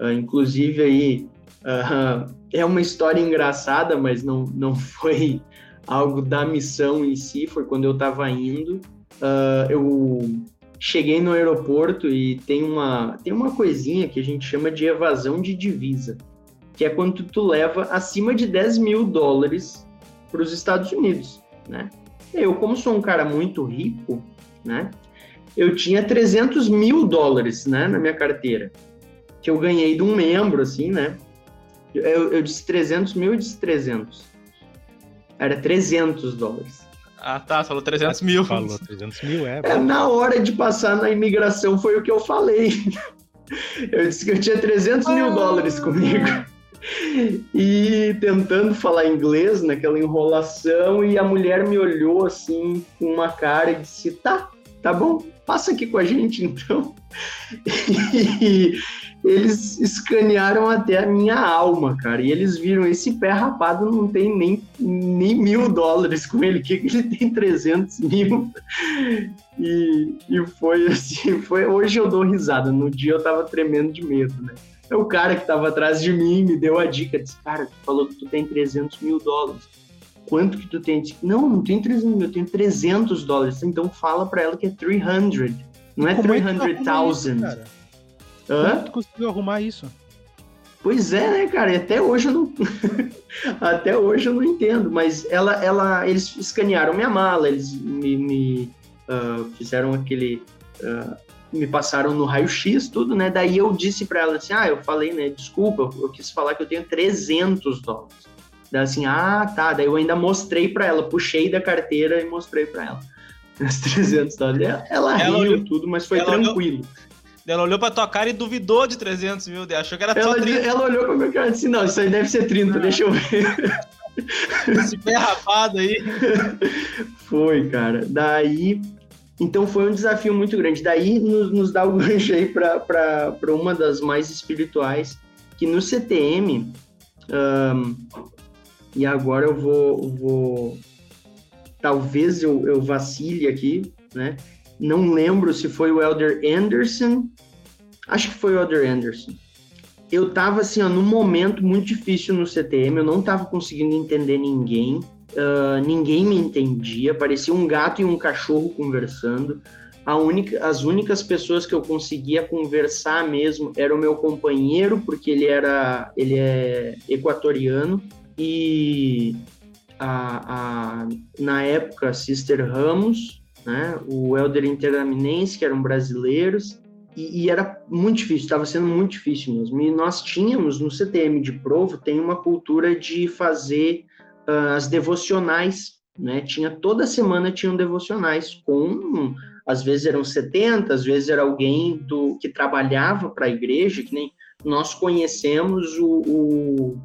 Uh, inclusive aí uh, é uma história engraçada, mas não, não foi algo da missão em si. Foi quando eu estava indo. Uh, eu cheguei no aeroporto e tem uma, tem uma coisinha que a gente chama de evasão de divisa, que é quando tu leva acima de 10 mil dólares para os Estados Unidos, né? Eu, como sou um cara muito rico, né? Eu tinha 300 mil dólares, né, na minha carteira, que eu ganhei de um membro, assim, né? Eu, eu disse 300 mil, eu disse 300. Era 300 dólares. Ah, tá, falou 300 mil. Falou 300 mil, é. é. Na hora de passar na imigração foi o que eu falei. Eu disse que eu tinha 300 mil ah. dólares comigo. E tentando falar inglês naquela enrolação, e a mulher me olhou assim com uma cara e disse: Tá, tá bom, passa aqui com a gente então. E, eles escanearam até a minha alma, cara. E eles viram esse pé rapado não tem nem, nem mil dólares com ele, que ele tem 300 mil. E, e foi assim, foi, hoje eu dou risada. No dia eu tava tremendo de medo, né? É o cara que tava atrás de mim me deu a dica, disse, cara, tu falou que tu tem 300 mil dólares. Quanto que tu tem? Não, não tem 300 mil, eu tenho 300 dólares. Então fala para ela que é 300, não é 300,000. É Hã? Tu conseguiu arrumar isso? Pois é, né, cara? E até hoje eu não. até hoje eu não entendo. Mas ela, ela, eles escanearam minha mala, eles me, me uh, fizeram aquele. Uh, me passaram no raio-x, tudo, né? Daí eu disse para ela assim: ah, eu falei, né? Desculpa, eu quis falar que eu tenho 300 dólares. Daí assim, ah, tá. Daí eu ainda mostrei para ela, puxei da carteira e mostrei para ela. Os 300 dólares. Ela, ela riu olhou, tudo, mas foi tranquilo. Olhou ela olhou pra tua cara e duvidou de 300 mil, achou que era ela, só 30. Ela olhou pra minha cara e disse, não, isso aí deve ser 30, ah. deixa eu ver. Esse pé rapado aí. Foi, cara. Daí, então foi um desafio muito grande. Daí nos, nos dá o gancho aí para uma das mais espirituais, que no CTM, um, e agora eu vou, vou talvez eu, eu vacile aqui, né? Não lembro se foi o Elder Anderson. Acho que foi o Elder Anderson. Eu tava assim, ó, num momento muito difícil no CTM, eu não tava conseguindo entender ninguém. Uh, ninguém me entendia, parecia um gato e um cachorro conversando. Única, as únicas pessoas que eu conseguia conversar mesmo era o meu companheiro, porque ele era ele é equatoriano e a, a, na época Sister Ramos né? O Helder Interaminense, que eram brasileiros, e, e era muito difícil, estava sendo muito difícil mesmo. E nós tínhamos, no CTM de Provo, tem uma cultura de fazer uh, as devocionais, né? Tinha, toda semana tinham devocionais com, às vezes eram 70, às vezes era alguém do que trabalhava para a igreja, que nem nós conhecemos o, o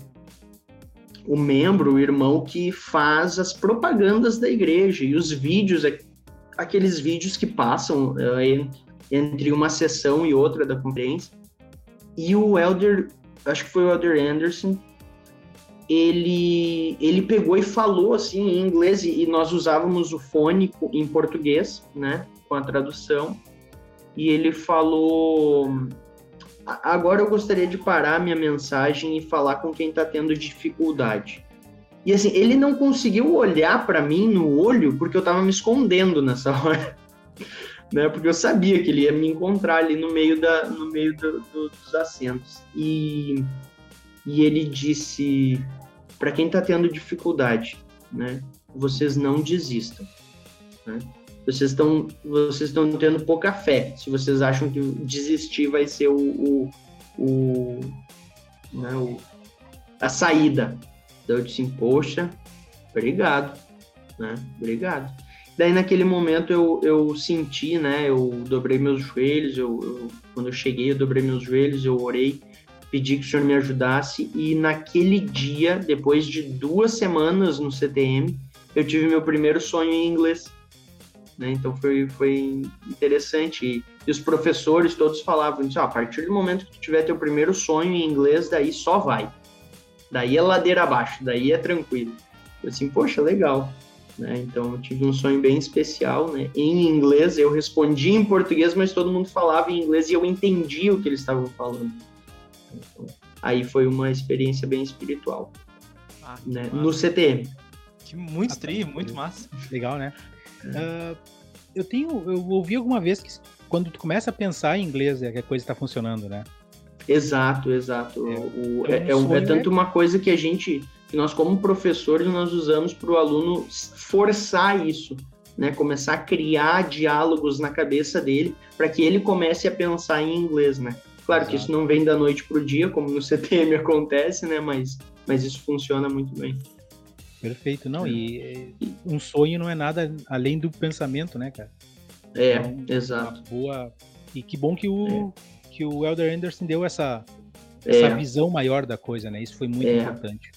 o membro, o irmão que faz as propagandas da igreja e os vídeos aqueles vídeos que passam uh, entre uma sessão e outra da conferência. E o Elder, acho que foi o Elder Anderson, ele, ele pegou e falou assim em inglês, e nós usávamos o fone em português, né, com a tradução, e ele falou: Agora eu gostaria de parar minha mensagem e falar com quem está tendo dificuldade. E assim, ele não conseguiu olhar para mim no olho porque eu tava me escondendo nessa hora. né? Porque eu sabia que ele ia me encontrar ali no meio, da, no meio do, do, dos assentos. E, e ele disse: para quem tá tendo dificuldade, né? Vocês não desistam. Né? Vocês estão vocês estão tendo pouca fé. Se vocês acham que desistir vai ser o, o, o, né, o a saída então eu disse, poxa, obrigado, né? Obrigado. Daí naquele momento eu, eu senti, né? Eu dobrei meus joelhos, eu, eu, quando eu cheguei eu dobrei meus joelhos, eu orei, pedi que o senhor me ajudasse e naquele dia, depois de duas semanas no CTM, eu tive meu primeiro sonho em inglês. Né? Então foi, foi interessante. E, e os professores todos falavam, ah, a partir do momento que tu tiver teu primeiro sonho em inglês, daí só vai. Daí é ladeira abaixo, daí é tranquilo. Eu assim, poxa, legal. Né? Então eu tive um sonho bem especial, né? Em inglês, eu respondia em português, mas todo mundo falava em inglês e eu entendia o que eles estavam falando. Então, aí foi uma experiência bem espiritual, ah, né? No CTM. Que muito estranho, muito massa. Legal, né? É. Uh, eu tenho, eu ouvi alguma vez que quando tu começa a pensar em inglês é que a coisa está funcionando, né? Exato, exato. É, o, é, é, é, tanto uma coisa que a gente, que nós como professores, nós usamos para o aluno forçar isso, né? Começar a criar diálogos na cabeça dele para que ele comece a pensar em inglês, né? Claro exato. que isso não vem da noite para o dia, como no CTM acontece, né? Mas, mas isso funciona muito bem. Perfeito, não. E, e um sonho não é nada além do pensamento, né, cara? É, então, exato. Boa. E que bom que o, é que o Elder Anderson deu essa, é. essa visão maior da coisa, né? Isso foi muito é. importante.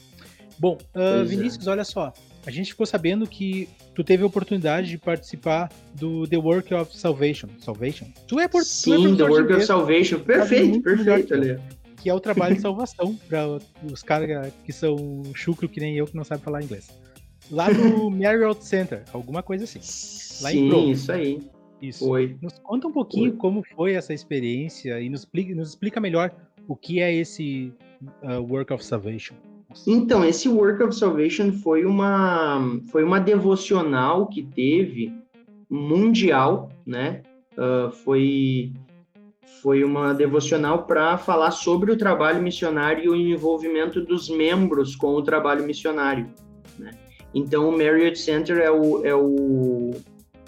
Bom, uh, Vinícius, é. olha só. A gente ficou sabendo que tu teve a oportunidade de participar do The Work of Salvation. Salvation? Tu é por Sim, tu é The Work of Salvation. Perfeito, perfeito, ali. Que é o trabalho de salvação para os caras que são chucro que nem eu que não sabem falar inglês. Lá no Marriott Center, alguma coisa assim. Lá Sim, isso aí. Isso. Foi. Nos conta um pouquinho foi. como foi essa experiência e nos explica, nos explica melhor o que é esse uh, Work of Salvation. Então, esse Work of Salvation foi uma, foi uma devocional que teve mundial, né? Uh, foi, foi uma devocional para falar sobre o trabalho missionário e o envolvimento dos membros com o trabalho missionário. Né? Então, o Marriott Center é o, é o,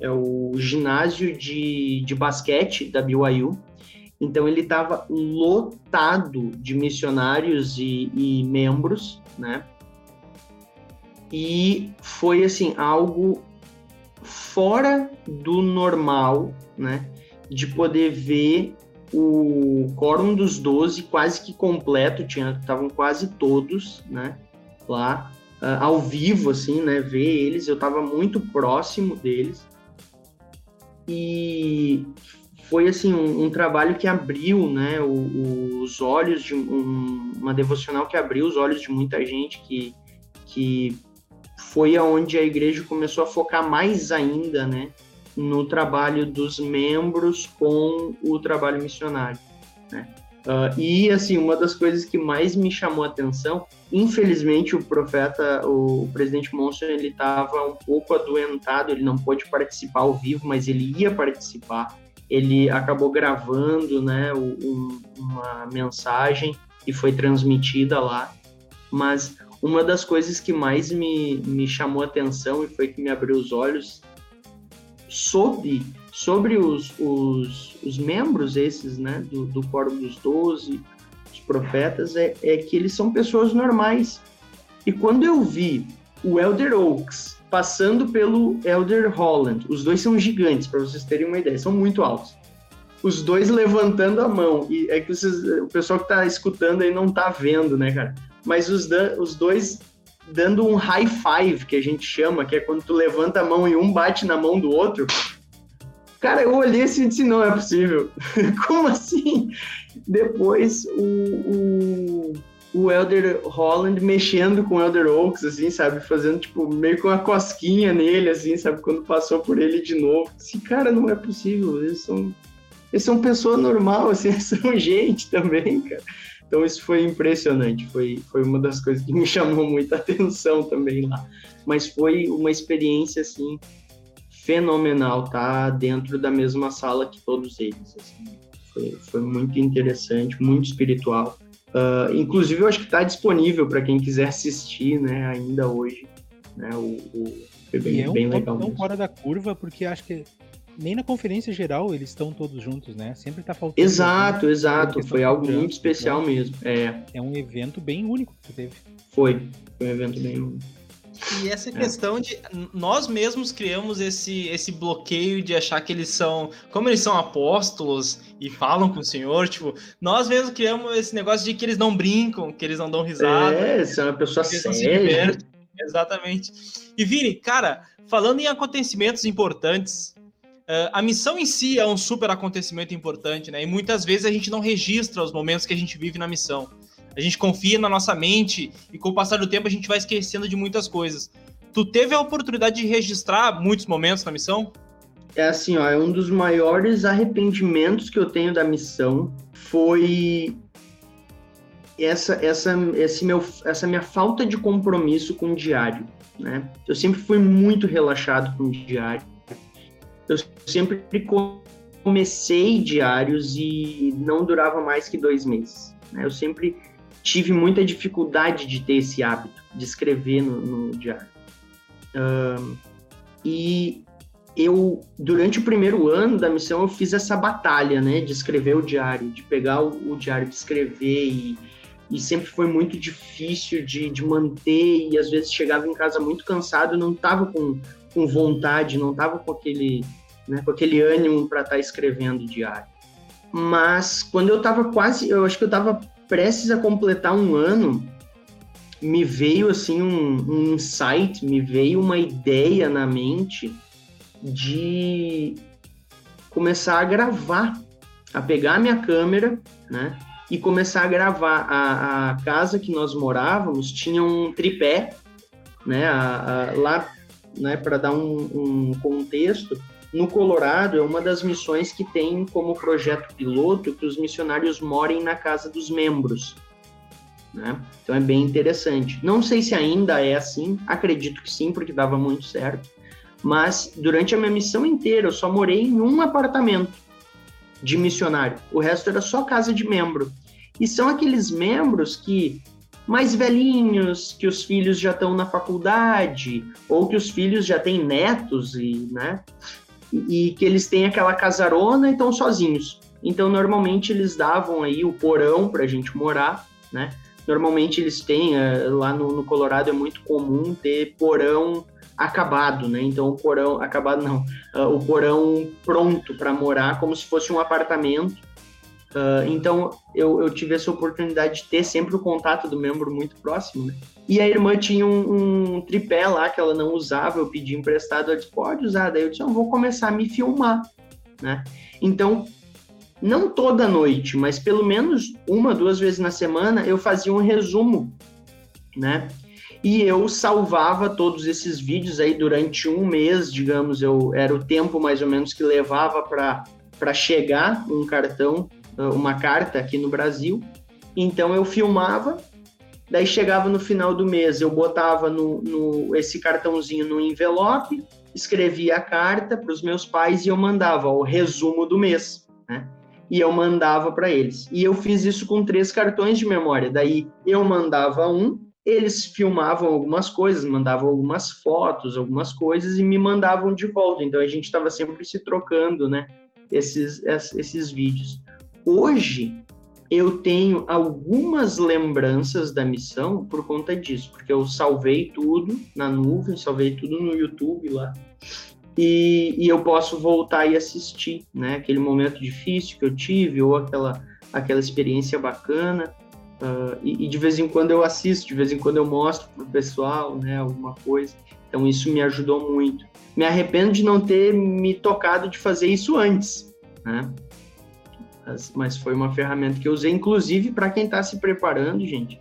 é o ginásio de, de basquete da BYU. Então ele estava lotado de missionários e, e, membros, né? E foi assim algo fora do normal, né? De poder ver o quórum dos 12 quase que completo, tinha estavam quase todos, né? Lá uh, ao vivo, assim, né? Ver eles, eu estava muito próximo deles e foi assim um, um trabalho que abriu né, o, os olhos de um, uma devocional que abriu os olhos de muita gente que, que foi aonde a igreja começou a focar mais ainda né, no trabalho dos membros com o trabalho missionário. Né? Uh, e assim, uma das coisas que mais me chamou a atenção, infelizmente o profeta, o, presidente Monson, ele estava um pouco adoentado, ele não pôde participar ao vivo, mas ele ia participar. Ele acabou gravando, né, um, uma mensagem e foi transmitida lá. Mas uma das coisas que mais me, me chamou a atenção e foi que me abriu os olhos sobre sobre os, os, os membros esses, né, do, do Fórum dos Doze, os profetas, é, é que eles são pessoas normais. E quando eu vi o Elder Oaks passando pelo Elder Holland, os dois são gigantes, para vocês terem uma ideia, são muito altos. Os dois levantando a mão, e é que vocês, o pessoal que está escutando aí não está vendo, né, cara? Mas os, os dois dando um high five, que a gente chama, que é quando tu levanta a mão e um bate na mão do outro, Cara, eu olhei assim e disse, não é possível. Como assim? Depois o, o, o Elder Holland mexendo com o Elder Oaks, assim, sabe? Fazendo, tipo, meio com uma cosquinha nele, assim, sabe? Quando passou por ele de novo. Esse cara não é possível. Eles são, eles são pessoa normal, assim, eles são gente também, cara. Então isso foi impressionante, foi, foi uma das coisas que me chamou muita atenção também lá. Mas foi uma experiência, assim, fenomenal tá dentro da mesma sala que todos eles. Assim. Foi, foi muito interessante, muito espiritual. Uh, inclusive, eu acho que está disponível para quem quiser assistir, né, ainda hoje. Né, o, o foi bem, e é um bem legal. Tão fora da curva, porque acho que nem na conferência geral eles estão todos juntos, né? Sempre está faltando. Exato, exato. Foi algo muito especial né? mesmo. É. é um evento bem único que teve. Foi, foi um evento bem único. E essa é. questão de nós mesmos criamos esse, esse bloqueio de achar que eles são, como eles são apóstolos e falam com o Senhor, tipo, nós mesmos criamos esse negócio de que eles não brincam, que eles não dão risada. É, são uma pessoa séria. Exatamente. E Vini, cara, falando em acontecimentos importantes, uh, a missão em si é um super acontecimento importante, né? E muitas vezes a gente não registra os momentos que a gente vive na missão a gente confia na nossa mente e com o passar do tempo a gente vai esquecendo de muitas coisas. Tu teve a oportunidade de registrar muitos momentos na missão? É assim, ó, é um dos maiores arrependimentos que eu tenho da missão foi essa essa esse meu essa minha falta de compromisso com o diário, né? Eu sempre fui muito relaxado com o diário. Eu sempre comecei diários e não durava mais que dois meses. Né? Eu sempre tive muita dificuldade de ter esse hábito de escrever no, no diário. Um, e eu, durante o primeiro ano da missão, eu fiz essa batalha, né, de escrever o diário, de pegar o, o diário, de escrever e, e sempre foi muito difícil de, de manter e às vezes chegava em casa muito cansado, não estava com, com vontade, não estava com aquele, né, com aquele ânimo para estar tá escrevendo diário. Mas quando eu estava quase, eu acho que eu estava prestes a completar um ano, me veio assim um, um insight, me veio uma ideia na mente de começar a gravar, a pegar a minha câmera, né? E começar a gravar. A, a casa que nós morávamos tinha um tripé, né? A, a, lá, né? Para dar um, um contexto, no Colorado é uma das missões que tem como projeto piloto que os missionários morem na casa dos membros. Né? Então é bem interessante. Não sei se ainda é assim, acredito que sim, porque dava muito certo. Mas durante a minha missão inteira eu só morei em um apartamento de missionário. O resto era só casa de membro. E são aqueles membros que mais velhinhos, que os filhos já estão na faculdade, ou que os filhos já têm netos e, né? E, que eles têm aquela casarona e estão sozinhos. Então, normalmente eles davam aí o porão para a gente morar, né? Normalmente eles têm, eh, lá no, no, Colorado é muito comum ter porão acabado, né? Então o porão, acabado não, o porão pronto para morar, como se fosse um apartamento. Uh, então eu, eu, tive essa oportunidade de ter sempre o contato do membro muito próximo, né? E a irmã tinha um, um, tripé lá que ela não usava, eu pedi emprestado, ela disse, pode usar. Daí eu disse, eu vou começar a me filmar, né? Então não toda noite, mas pelo menos uma, duas vezes na semana, eu fazia um resumo, né? E eu salvava todos esses vídeos aí durante um mês, digamos, eu era o tempo mais ou menos que levava para chegar um cartão, uma carta aqui no Brasil. Então eu filmava, daí chegava no final do mês, eu botava no, no esse cartãozinho no envelope, escrevia a carta para os meus pais e eu mandava o resumo do mês, né? e eu mandava para eles. E eu fiz isso com três cartões de memória. Daí eu mandava um, eles filmavam algumas coisas, mandavam algumas fotos, algumas coisas e me mandavam de volta. Então a gente estava sempre se trocando, né? Esses, esses vídeos. Hoje eu tenho algumas lembranças da missão por conta disso, porque eu salvei tudo na nuvem, salvei tudo no YouTube lá e, e, eu posso voltar e assistir, né? Aquele momento difícil que eu tive ou aquela aquela experiência bacana. Uh, e, e, de vez em quando eu assisto, de vez em quando eu mostro pro pessoal, né? Alguma coisa. Então isso me ajudou muito. Me arrependo de não ter me tocado de fazer isso antes, né? Mas, foi uma ferramenta que eu usei, inclusive para quem está se preparando, gente.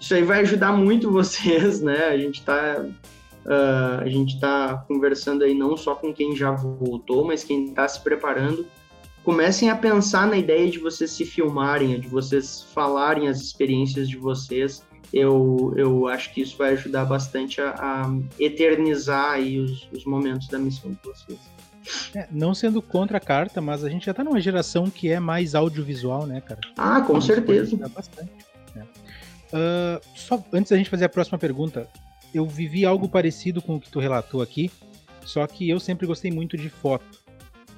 Isso aí vai ajudar muito vocês, né? A gente está Uh, a gente está conversando aí não só com quem já voltou, mas quem está se preparando. Comecem a pensar na ideia de vocês se filmarem, de vocês falarem as experiências de vocês. Eu, eu acho que isso vai ajudar bastante a, a eternizar aí os, os momentos da missão de vocês. É, não sendo contra a carta, mas a gente já está numa geração que é mais audiovisual, né, cara? Ah, com então, certeza. Bastante. Né? Uh, só antes da gente fazer a próxima pergunta, eu vivi algo parecido com o que tu relatou aqui, só que eu sempre gostei muito de foto.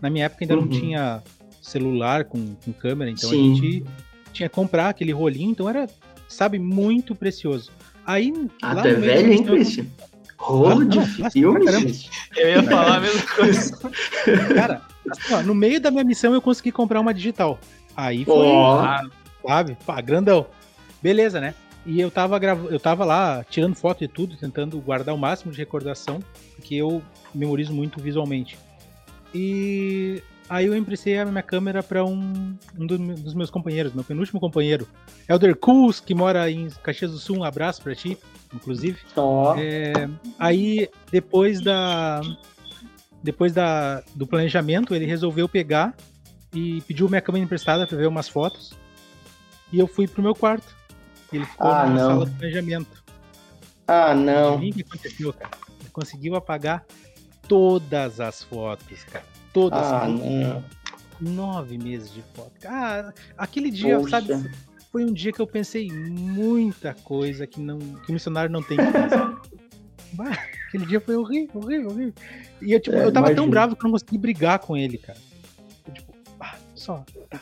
Na minha época ainda uhum. não tinha celular com, com câmera, então Sim. a gente tinha que comprar aquele rolinho, então era, sabe, muito precioso. Aí, Até velho, hein, Christian? Rolo de filme? Eu ia falar a mesma coisa. Cara, assim, ó, no meio da minha missão eu consegui comprar uma digital. Aí foi, oh. sabe, pá, grandão. Beleza, né? E eu tava, grav... eu tava lá tirando foto e tudo, tentando guardar o máximo de recordação, porque eu memorizo muito visualmente. E Aí eu emprestei a minha câmera para um, um dos meus companheiros, meu penúltimo companheiro, Elder Cus, que mora em Caxias do Sul. Um abraço para ti, inclusive. Oh. É, aí, depois da depois da, do planejamento, ele resolveu pegar e pediu minha câmera emprestada para ver umas fotos. E eu fui pro meu quarto. Ele ficou ah, na não. sala do planejamento. Ah, não. E o que aconteceu, cara? Ele conseguiu apagar todas as fotos, cara. Todas. Ah, não. Nove meses de foto. Ah, aquele dia, Poxa. sabe, foi um dia que eu pensei muita coisa que não que o missionário não tem que. Bah, aquele dia foi horrível, horrível, horrível. E eu, tipo, É, eu tava tão imagino. bravo que eu não consegui brigar com ele, cara. Eu, tipo, ah, só. tá.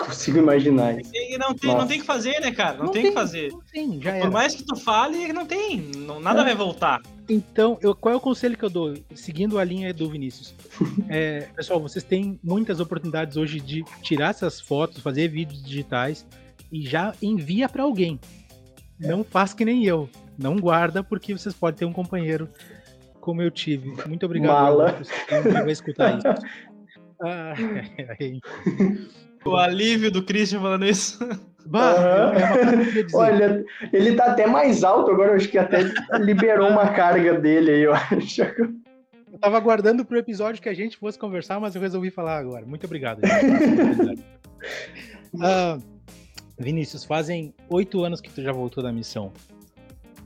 Consigo imaginar isso. E não tem, Nossa. não tem que fazer, né, cara? Não, tem, que fazer. Não tem, já Por era. mais que tu fale, não tem. Não, nada vai voltar. Então, eu- qual é o conselho que eu dou? Seguindo a linha do Vinícius. É, pessoal, vocês têm muitas oportunidades hoje de tirar essas fotos, fazer vídeos digitais e já envia para alguém. Não faz que nem eu. Não guarda, porque vocês podem ter um companheiro como eu tive. Muito obrigado. Mala. Vai escutar isso. Ah, é, O alívio do Christian falando isso. bah, é dizer. Olha, ele tá até mais alto agora, eu acho que até liberou uma carga dele aí, eu acho. Eu tava aguardando pro episódio que a gente fosse conversar, mas eu resolvi falar agora. Muito obrigado. Ah, Vinícius, fazem oito anos que tu já voltou da missão.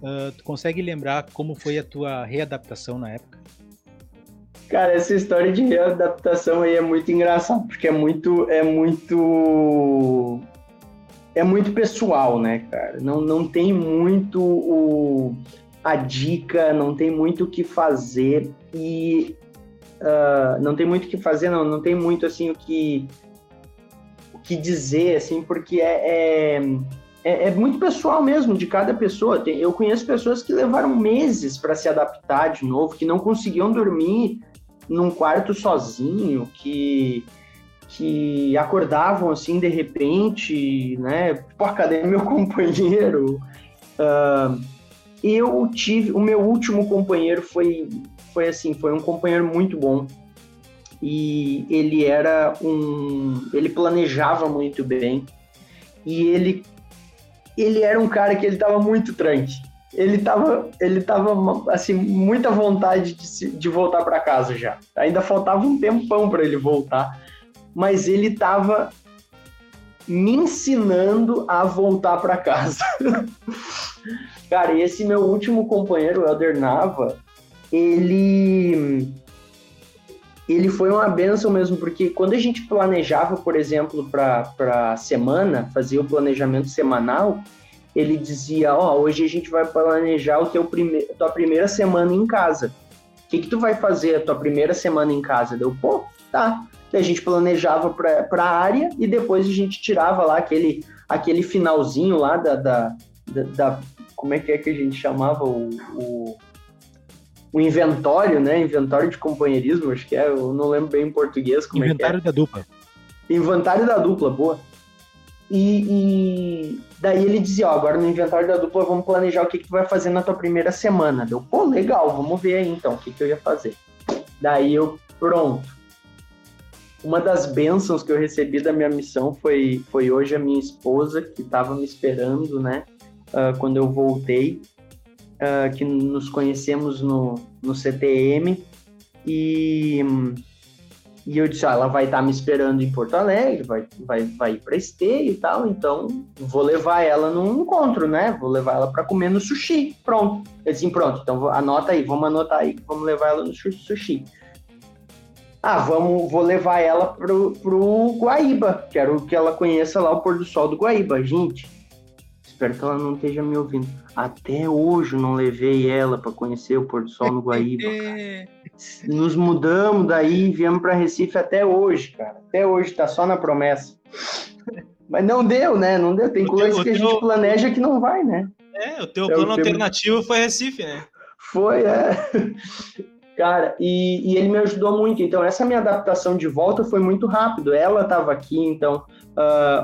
Ah, tu consegue lembrar como foi a tua readaptação na época? Cara, essa história de readaptação aí é muito engraçado, porque é muito. É muito. É muito pessoal, né, cara? Não, não tem muito o, a dica, não tem muito o que fazer e. ah, não tem muito o que fazer, não, não tem muito assim o que. o que dizer, assim, porque é, é, é, é muito pessoal mesmo, de cada pessoa. Tem- eu conheço pessoas que levaram meses para se adaptar de novo, que não conseguiam dormir num quarto sozinho, que que acordavam assim de repente, né? Pô, cadê meu companheiro? Ah, eu tive, o meu último companheiro foi, foi assim, foi um companheiro muito bom e ele era um, ele planejava muito bem e ele, ele era um cara que ele tava muito tranque. Ele tava, ele tava assim muita vontade de, se- de voltar para casa já. Ainda faltava um tempão para ele voltar mas ele estava me ensinando a voltar para casa. Cara, e esse meu último companheiro, o Elder Nava, ele ele foi uma benção mesmo, porque quando a gente planejava, por exemplo, para a semana, fazia o planejamento semanal, ele dizia, ó, hoje a gente vai planejar o teu prime tua primeira semana em casa. O que, que tu vai fazer a tua primeira semana em casa? Deu, pô, tá. Daí a gente planejava para a área e depois a gente tirava lá aquele, aquele finalzinho lá da, da, da, da- Como é que é que a gente chamava o, o, o inventório, né? Inventório de companheirismo, acho que é. Eu não lembro bem em português como Inventário é da dupla. que é. Inventário da dupla, boa. E, e daí ele dizia, ó, agora no inventário da dupla vamos planejar o que, que tu vai fazer na tua primeira semana. Deu, pô, legal, vamos ver aí então o que, que eu ia fazer. Daí eu, pronto. Uma das bênçãos que eu recebi da minha missão foi, foi hoje a minha esposa, que estava me esperando, né? ah, quando eu voltei, ah, que nos conhecemos no, no CTM. E, e eu disse, ah, ela vai estar me esperando em Porto Alegre, vai, vai, vai ir para esteio e tal, então vou levar ela num encontro, né? Vou levar ela para comer no sushi. Pronto. Eu disse, pronto, então anota aí, vamos anotar aí que vamos levar ela no su- sushi. Ah, vamos, vou levar ela pro, pro Guaíba. Quero que ela conheça lá o pôr do sol do Guaíba. Gente, espero que ela não esteja me ouvindo. Até hoje eu não levei ela para conhecer o pôr do sol no Guaíba. É, Nos mudamos daí, viemos para Recife até hoje, cara. Até hoje tá só na promessa. Mas não deu, né? Não deu. Tem coisas que a gente planeja que não vai, né? É, o teu É plano alternativo foi Recife, né? Foi, é. Cara, e, e ele me ajudou muito. Então, essa minha adaptação de volta foi muito rápido. Ela estava aqui, então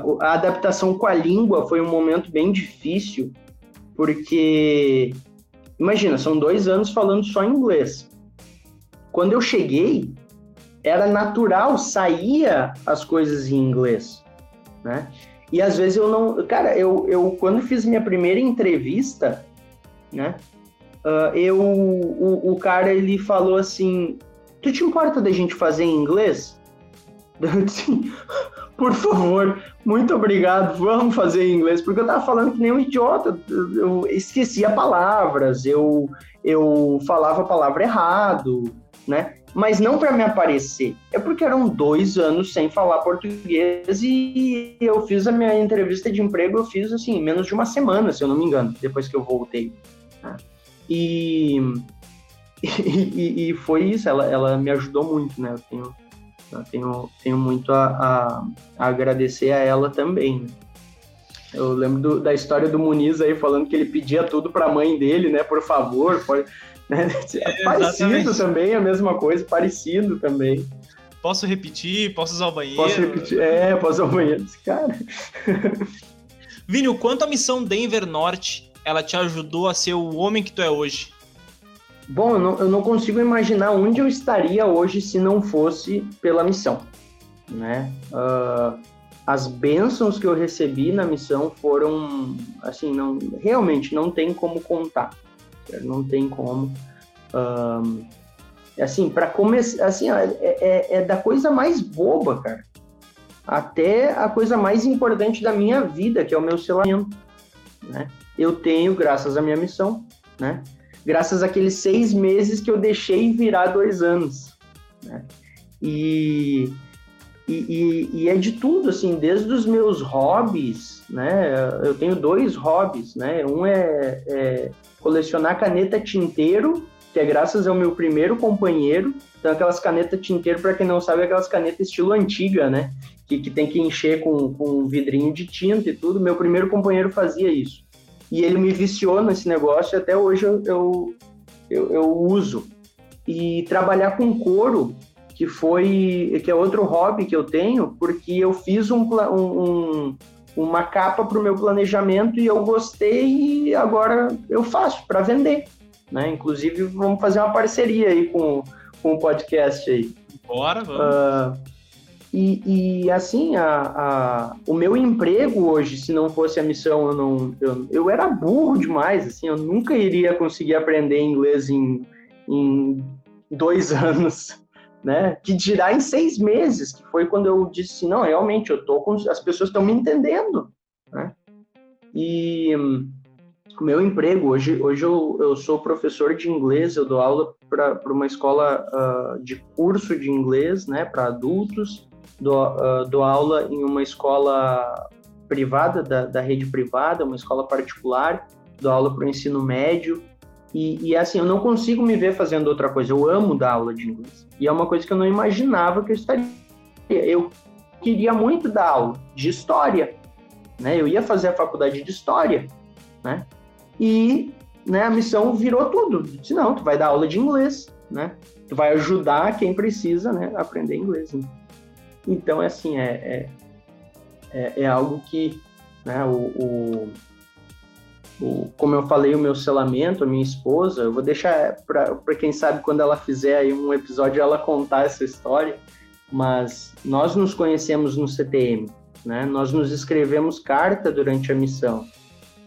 o- a adaptação com a língua foi um momento bem difícil, porque imagina, são dois anos falando só inglês. Quando eu cheguei, era natural, saía as coisas em inglês, né? E às vezes eu não, cara, eu, eu quando fiz minha primeira entrevista, né? Uh, eu, o, o cara ele falou assim, tu te importa da gente fazer em inglês? Eu disse, por favor, muito obrigado, vamos fazer em inglês, porque eu tava falando que nem um idiota, eu esquecia palavras, eu, eu falava a palavra errado, né? Mas não para me aparecer, é porque eram dois anos sem falar português e eu fiz a minha entrevista de emprego, eu fiz assim, menos de uma semana, se eu não me engano, depois que eu voltei. Né? E, e, e, foi isso, ela, ela me ajudou muito, né? Eu tenho, eu tenho, tenho muito a, a, a agradecer a ela também. Né? Eu lembro do, da história do Muniz aí falando que ele pedia tudo para a mãe dele, né? Por favor, pode? É, parecido também, a mesma coisa, parecido também. Posso repetir? Posso usar o banheiro? Posso repetir? É, posso usar o banheiro. Cara. Vini, o quanto a missão Denver Norte ela te ajudou a ser o homem que tu é hoje? Bom, eu não, eu não consigo imaginar onde eu estaria hoje se não fosse pela missão, né? Uh, as bênçãos que eu recebi na missão foram, assim, não, realmente não tem como contar, não tem como. Um, assim, para começar, assim, é, é, é da coisa mais boba, cara, até a coisa mais importante da minha vida, que é o meu selamento, né? eu tenho, graças à minha missão, né? Graças àqueles seis meses que eu deixei virar dois anos, né? E, e, e, é de tudo, assim, desde os meus hobbies, né? Eu tenho dois hobbies, né? Um é, é colecionar caneta tinteiro, que é graças ao meu primeiro companheiro. Então, aquelas canetas tinteiro, para quem não sabe, é aquelas canetas estilo antiga, né? Que, que tem que encher com, com um vidrinho de tinta e tudo. Meu primeiro companheiro fazia isso. E ele me viciou nesse negócio e até hoje eu, eu, eu, eu uso. E trabalhar com couro, que foi que é outro hobby que eu tenho, porque eu fiz um, um, uma capa para o meu planejamento e eu gostei e agora eu faço para vender. Né? Inclusive, vamos fazer uma parceria aí com, com o podcast aí. Bora, vamos. Uh, e, e assim, a, a, o meu emprego hoje, se não fosse a missão, eu não. Eu, eu era burro demais, assim, eu nunca iria conseguir aprender inglês em, em dois anos, né? Que dirá em seis meses, que foi quando eu disse, não, realmente, eu tô com. As pessoas estão me entendendo, né? E o meu emprego, hoje, hoje eu, eu sou professor de inglês, eu dou aula para uma escola uh, de curso de inglês, né, para adultos dou, uh, dou aula em uma escola privada, da, da rede privada, uma escola particular, dou aula para o ensino médio, e, e, assim, eu não consigo me ver fazendo outra coisa. Eu amo dar aula de inglês. E é uma coisa que eu não imaginava que eu estaria. Eu queria muito dar aula de história. Né? Eu ia fazer a faculdade de história. Né? E né, a missão virou tudo. disse, não, tu vai dar aula de inglês. Né? Tu vai ajudar quem precisa né, aprender inglês. Né? Então, é assim, é, é, é, é algo que, né, o, o, o, como eu falei, o meu selamento, a minha esposa, eu vou deixar para quem sabe quando ela fizer aí um episódio ela contar essa história, mas nós nos conhecemos no CTM, né? Nós nos escrevemos carta durante a missão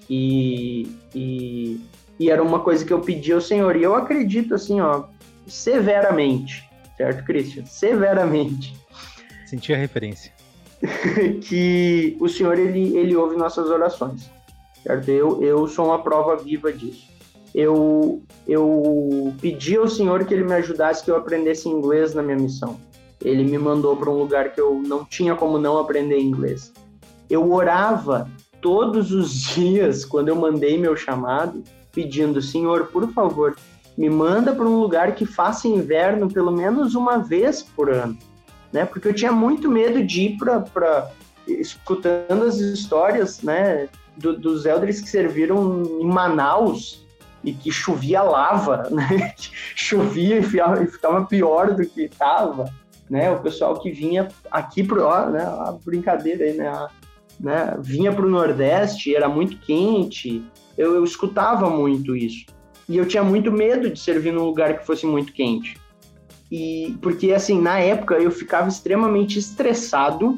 e, e, e era uma coisa que eu pedi ao Senhor e eu acredito assim, ó, severamente, certo, Christian? Severamente Senti a referência. que o Senhor ele, ele ouve nossas orações. Eu, eu sou uma prova viva disso. Eu, eu pedi ao Senhor que ele me ajudasse que eu aprendesse inglês na minha missão. Ele me mandou para um lugar que eu não tinha como não aprender inglês. Eu orava todos os dias quando eu mandei meu chamado, pedindo: Senhor, por favor, me manda para um lugar que faça inverno pelo menos uma vez por ano né? Porque eu tinha muito medo de ir para escutando as histórias, né? Do, dos elders que serviram em Manaus e que chovia lava, né? chovia e ficava pior do que estava, né? O pessoal que vinha aqui pro, ó, né? A brincadeira aí, né? né? Vinha para o Nordeste, era muito quente. Eu, eu escutava muito isso e eu tinha muito medo de servir num lugar que fosse muito quente. e porque assim, na época eu ficava extremamente estressado,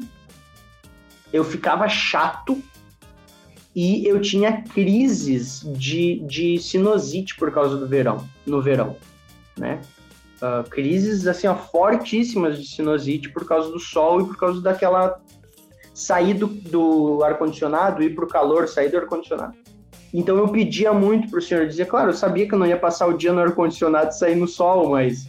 eu ficava chato e eu tinha crises de, de sinusite por causa do verão, no verão, né? Uh, crises assim ó, fortíssimas de sinusite por causa do sol e por causa daquela sair do, do ar-condicionado, ir para o calor, sair do ar-condicionado. Então eu pedia muito para o senhor dizer, claro, eu sabia que eu não ia passar o dia no ar-condicionado e sair no sol, mas,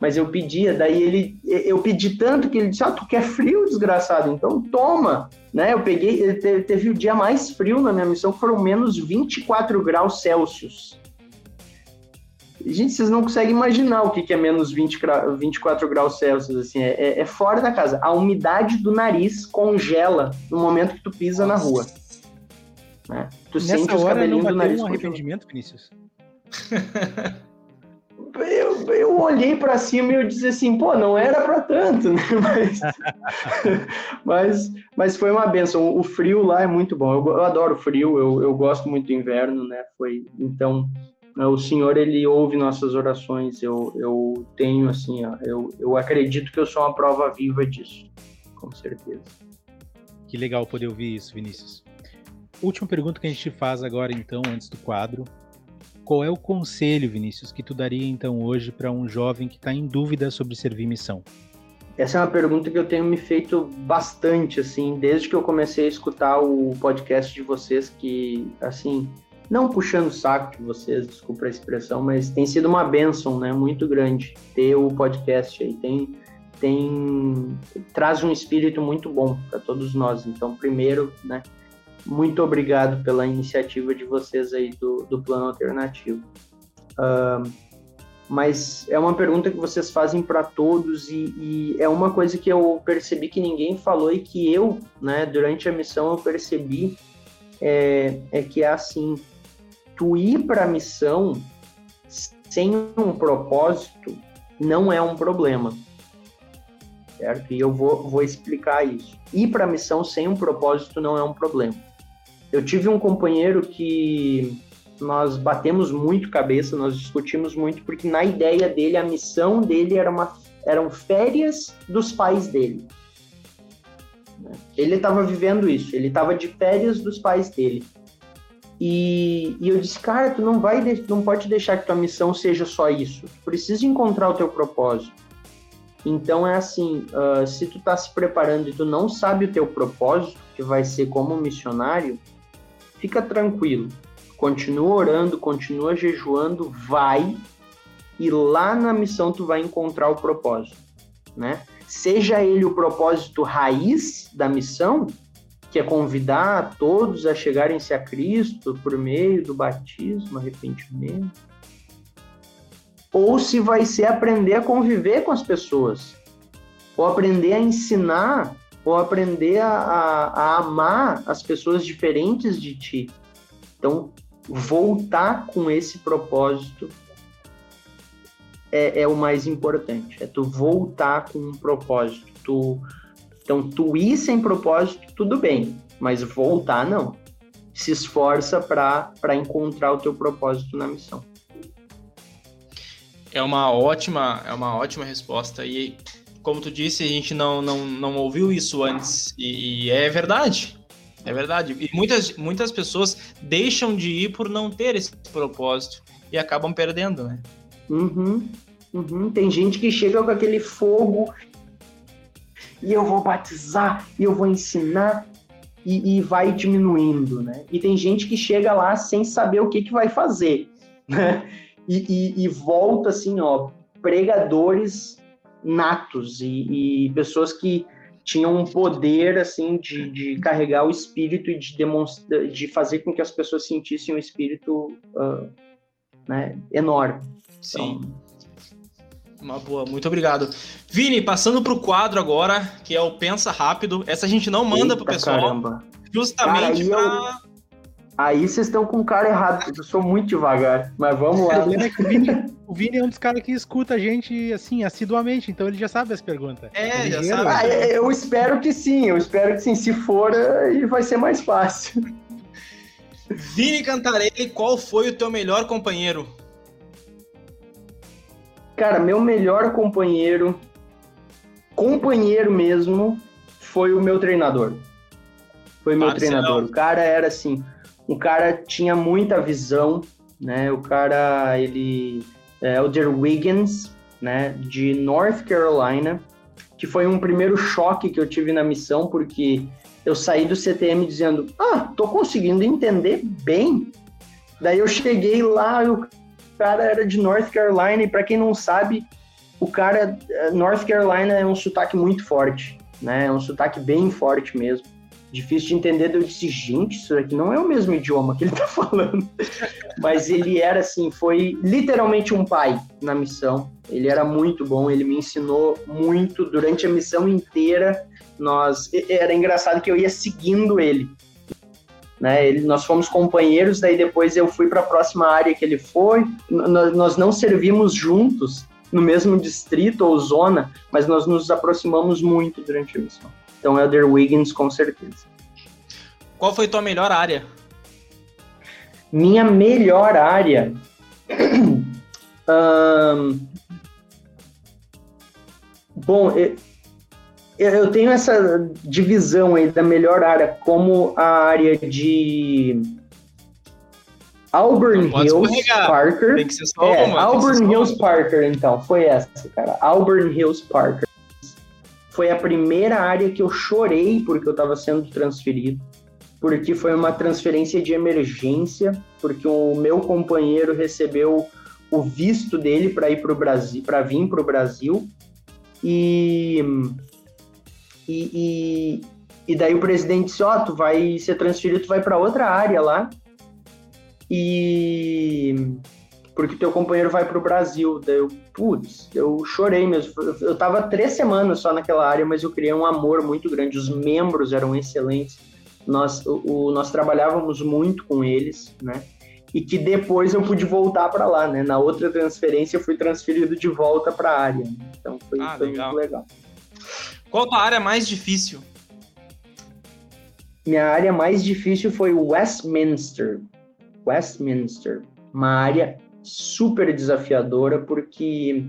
mas eu pedia, daí ele, eu pedi tanto que ele disse, ah, tu quer frio, desgraçado, então toma, né? Eu peguei, teve, teve o dia mais frio na minha missão, foram menos 24 graus Celsius. Gente, vocês não conseguem imaginar o que é menos 20, 24 graus Celsius, assim, é, é, é, fora da casa. A umidade do nariz congela no momento que tu pisa na rua. Né? Tu Nessa sente os cabelinhos do nariz. um arrependimento, Vinícius? eu, eu olhei para cima e eu disse assim, pô, não era para tanto, né? Mas, mas, mas foi uma benção. O frio lá é muito bom. Eu, eu adoro frio, eu, eu gosto muito do inverno, né? Foi, então, o Senhor ele ouve nossas orações. Eu, eu tenho assim, ó, eu, eu acredito que eu sou uma prova viva disso, com certeza. Que legal poder ouvir isso, Vinícius. Última pergunta que a gente faz agora, então, antes do quadro. Qual é o conselho, Vinícius, que tu daria então hoje para um jovem que está em dúvida sobre servir missão? Essa é uma pergunta que eu tenho me feito bastante, assim, desde que eu comecei a escutar o podcast de vocês, que, assim, não puxando o saco de vocês, desculpa a expressão, mas tem sido uma benção, né, muito grande ter o podcast aí, tem tem traz um espírito muito bom para todos nós. Então, primeiro, né, muito obrigado pela iniciativa de vocês aí do, do plano alternativo. Uh, mas é uma pergunta que vocês fazem para todos e, e, é uma coisa que eu percebi que ninguém falou e que eu, né, durante a missão eu percebi é, é que é assim tu ir para a missão sem um propósito não é um problema. Certo? E eu vou, vou explicar isso. Ir para a missão sem um propósito não é um problema. Eu tive um companheiro que nós batemos muito cabeça, nós discutimos muito, porque na ideia dele, a missão dele era uma, eram férias dos pais dele. Ele estava vivendo isso, ele estava de férias dos pais dele. E, e, eu disse, cara, tu não vai, não pode deixar que tua missão seja só isso. Tu precisa encontrar o teu propósito. Então é assim, uh, se tu tá se preparando e tu não sabe o teu propósito, que vai ser como missionário, fica tranquilo. Continua orando, continua jejuando, vai e lá na missão tu vai encontrar o propósito, né? Seja ele o propósito raiz da missão, que é convidar todos a chegarem-se a Cristo por meio do batismo, arrependimento, ou se vai ser aprender a conviver com as pessoas, ou aprender a ensinar, ou aprender a, a, a amar as pessoas diferentes de ti. Então, voltar com esse propósito é, é, o mais importante. É tu voltar com um propósito. Tu então, tu ir sem propósito, tudo bem, mas voltar, não. Se esforça para encontrar o teu propósito na missão. É uma ótima, é uma ótima resposta. E como tu disse, a gente não, não, não ouviu isso antes. E, e é verdade. É verdade. E muitas, muitas pessoas deixam de ir por não ter esse propósito e acabam perdendo, né? Uhum, uhum. Tem gente que chega com aquele fogo e eu vou batizar, e eu vou ensinar, e, e, vai diminuindo, né? E tem gente que chega lá sem saber o que, que vai fazer, né? E, e, e volta assim, ó, pregadores natos e, e, pessoas que tinham um poder assim de, de carregar o espírito e de demonstrar, de fazer com que as pessoas sentissem um espírito uh, né, enorme. Sim. Então, uma boa, muito obrigado. Vini, passando para o quadro agora, que é o Pensa Rápido. Essa a gente não manda para o pessoal. Caramba. Justamente para. Aí vocês estão com o cara errado, eu sou muito devagar, mas vamos lá. O problema é que o Vini, o Vini é um dos caras que escuta a gente, assim, assiduamente, então ele já sabe as perguntas. É, é já sabe. Ah, eu espero que sim, eu espero que sim. Se for, aí vai ser mais fácil. Vini Cantarelli, qual foi o teu melhor companheiro? Cara, meu melhor companheiro, companheiro mesmo, foi o meu treinador. Foi meu Marcelão. treinador. O cara era assim, o cara tinha muita visão, né? O cara, ele é Elder Wiggins, né, de North Carolina, que foi um primeiro choque que eu tive na missão, porque eu saí do CTM dizendo, ah, tô conseguindo entender bem. Daí eu cheguei lá o cara era de North Carolina, e para quem não sabe, o cara, North Carolina é um sotaque muito forte, né? É um sotaque bem forte mesmo difícil de entender. Eu disse, gente, isso aqui não é o mesmo idioma que ele tá falando. Mas ele era assim, foi literalmente um pai na missão. Ele era muito bom, ele me ensinou muito durante a missão inteira. Nós era engraçado que eu ia seguindo ele. Né, ele, nós fomos companheiros, daí depois eu fui para a próxima área que ele foi. Nós, nós não servimos juntos no mesmo distrito ou zona, mas nós nos aproximamos muito durante a missão. Então, Elder Wiggins, com certeza. Qual foi tua melhor área? Minha melhor área. um... Bom, eu, tenho essa divisão aí da melhor área como a área de Auburn Hills Parker. Tem que ser só é, uma, Auburn Hills Parker, então, foi essa, cara. Auburn Hills Parker foi a primeira área que eu chorei porque eu estava sendo transferido, porque foi uma transferência de emergência, porque o meu companheiro recebeu o visto dele para ir para o Brasil, para vir para o Brasil, e, e, e, daí o presidente disse, ó, oh, tu vai ser transferido, tu vai para outra área lá, e porque teu companheiro vai para o Brasil. Daí eu, putz, eu chorei mesmo. Eu tava três semanas só naquela área, mas eu criei um amor muito grande. Os membros eram excelentes. Nós, o, o nós trabalhávamos muito com eles, né? E que depois eu pude voltar para lá, né? Na outra transferência eu fui transferido de volta para a área. Então foi, ah, foi legal. muito legal. Qual a área mais difícil? Minha área mais difícil foi Westminster. Westminster. Uma área super desafiadora, porque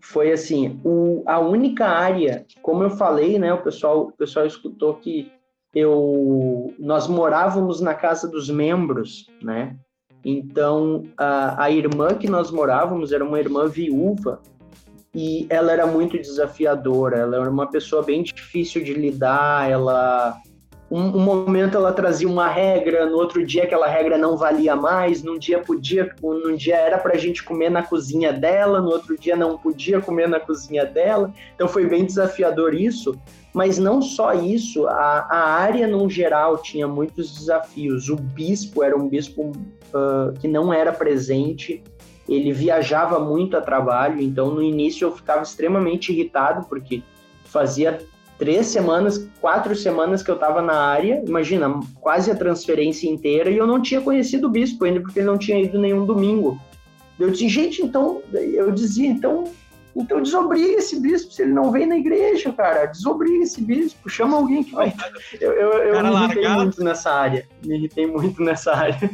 foi assim, o, a única área, como eu falei, né, o pessoal, o pessoal escutou que eu, nós morávamos na casa dos membros, né, então a, a irmã que nós morávamos era uma irmã viúva, e ela era muito desafiadora, ela era uma pessoa bem difícil de lidar, ela um, um, momento ela trazia uma regra, no outro dia aquela regra não valia mais, num dia podia, num dia era para a gente comer na cozinha dela, no outro dia não podia comer na cozinha dela. Então foi bem desafiador isso. Mas não só isso, a, a área no geral tinha muitos desafios. O bispo era um bispo uh, que não era presente, ele viajava muito a trabalho, então no início eu ficava extremamente irritado porque fazia três semanas, quatro semanas que eu estava na área, imagina, quase a transferência inteira, e eu não tinha conhecido o bispo ainda, porque ele não tinha ido nenhum domingo. Eu disse, gente, então, eu dizia, então, então desobriga esse bispo, se ele não vem na igreja, cara, desobriga esse bispo, chama alguém que vai. Eu, eu, eu me irritei largado. muito nessa área, me irritei muito nessa área.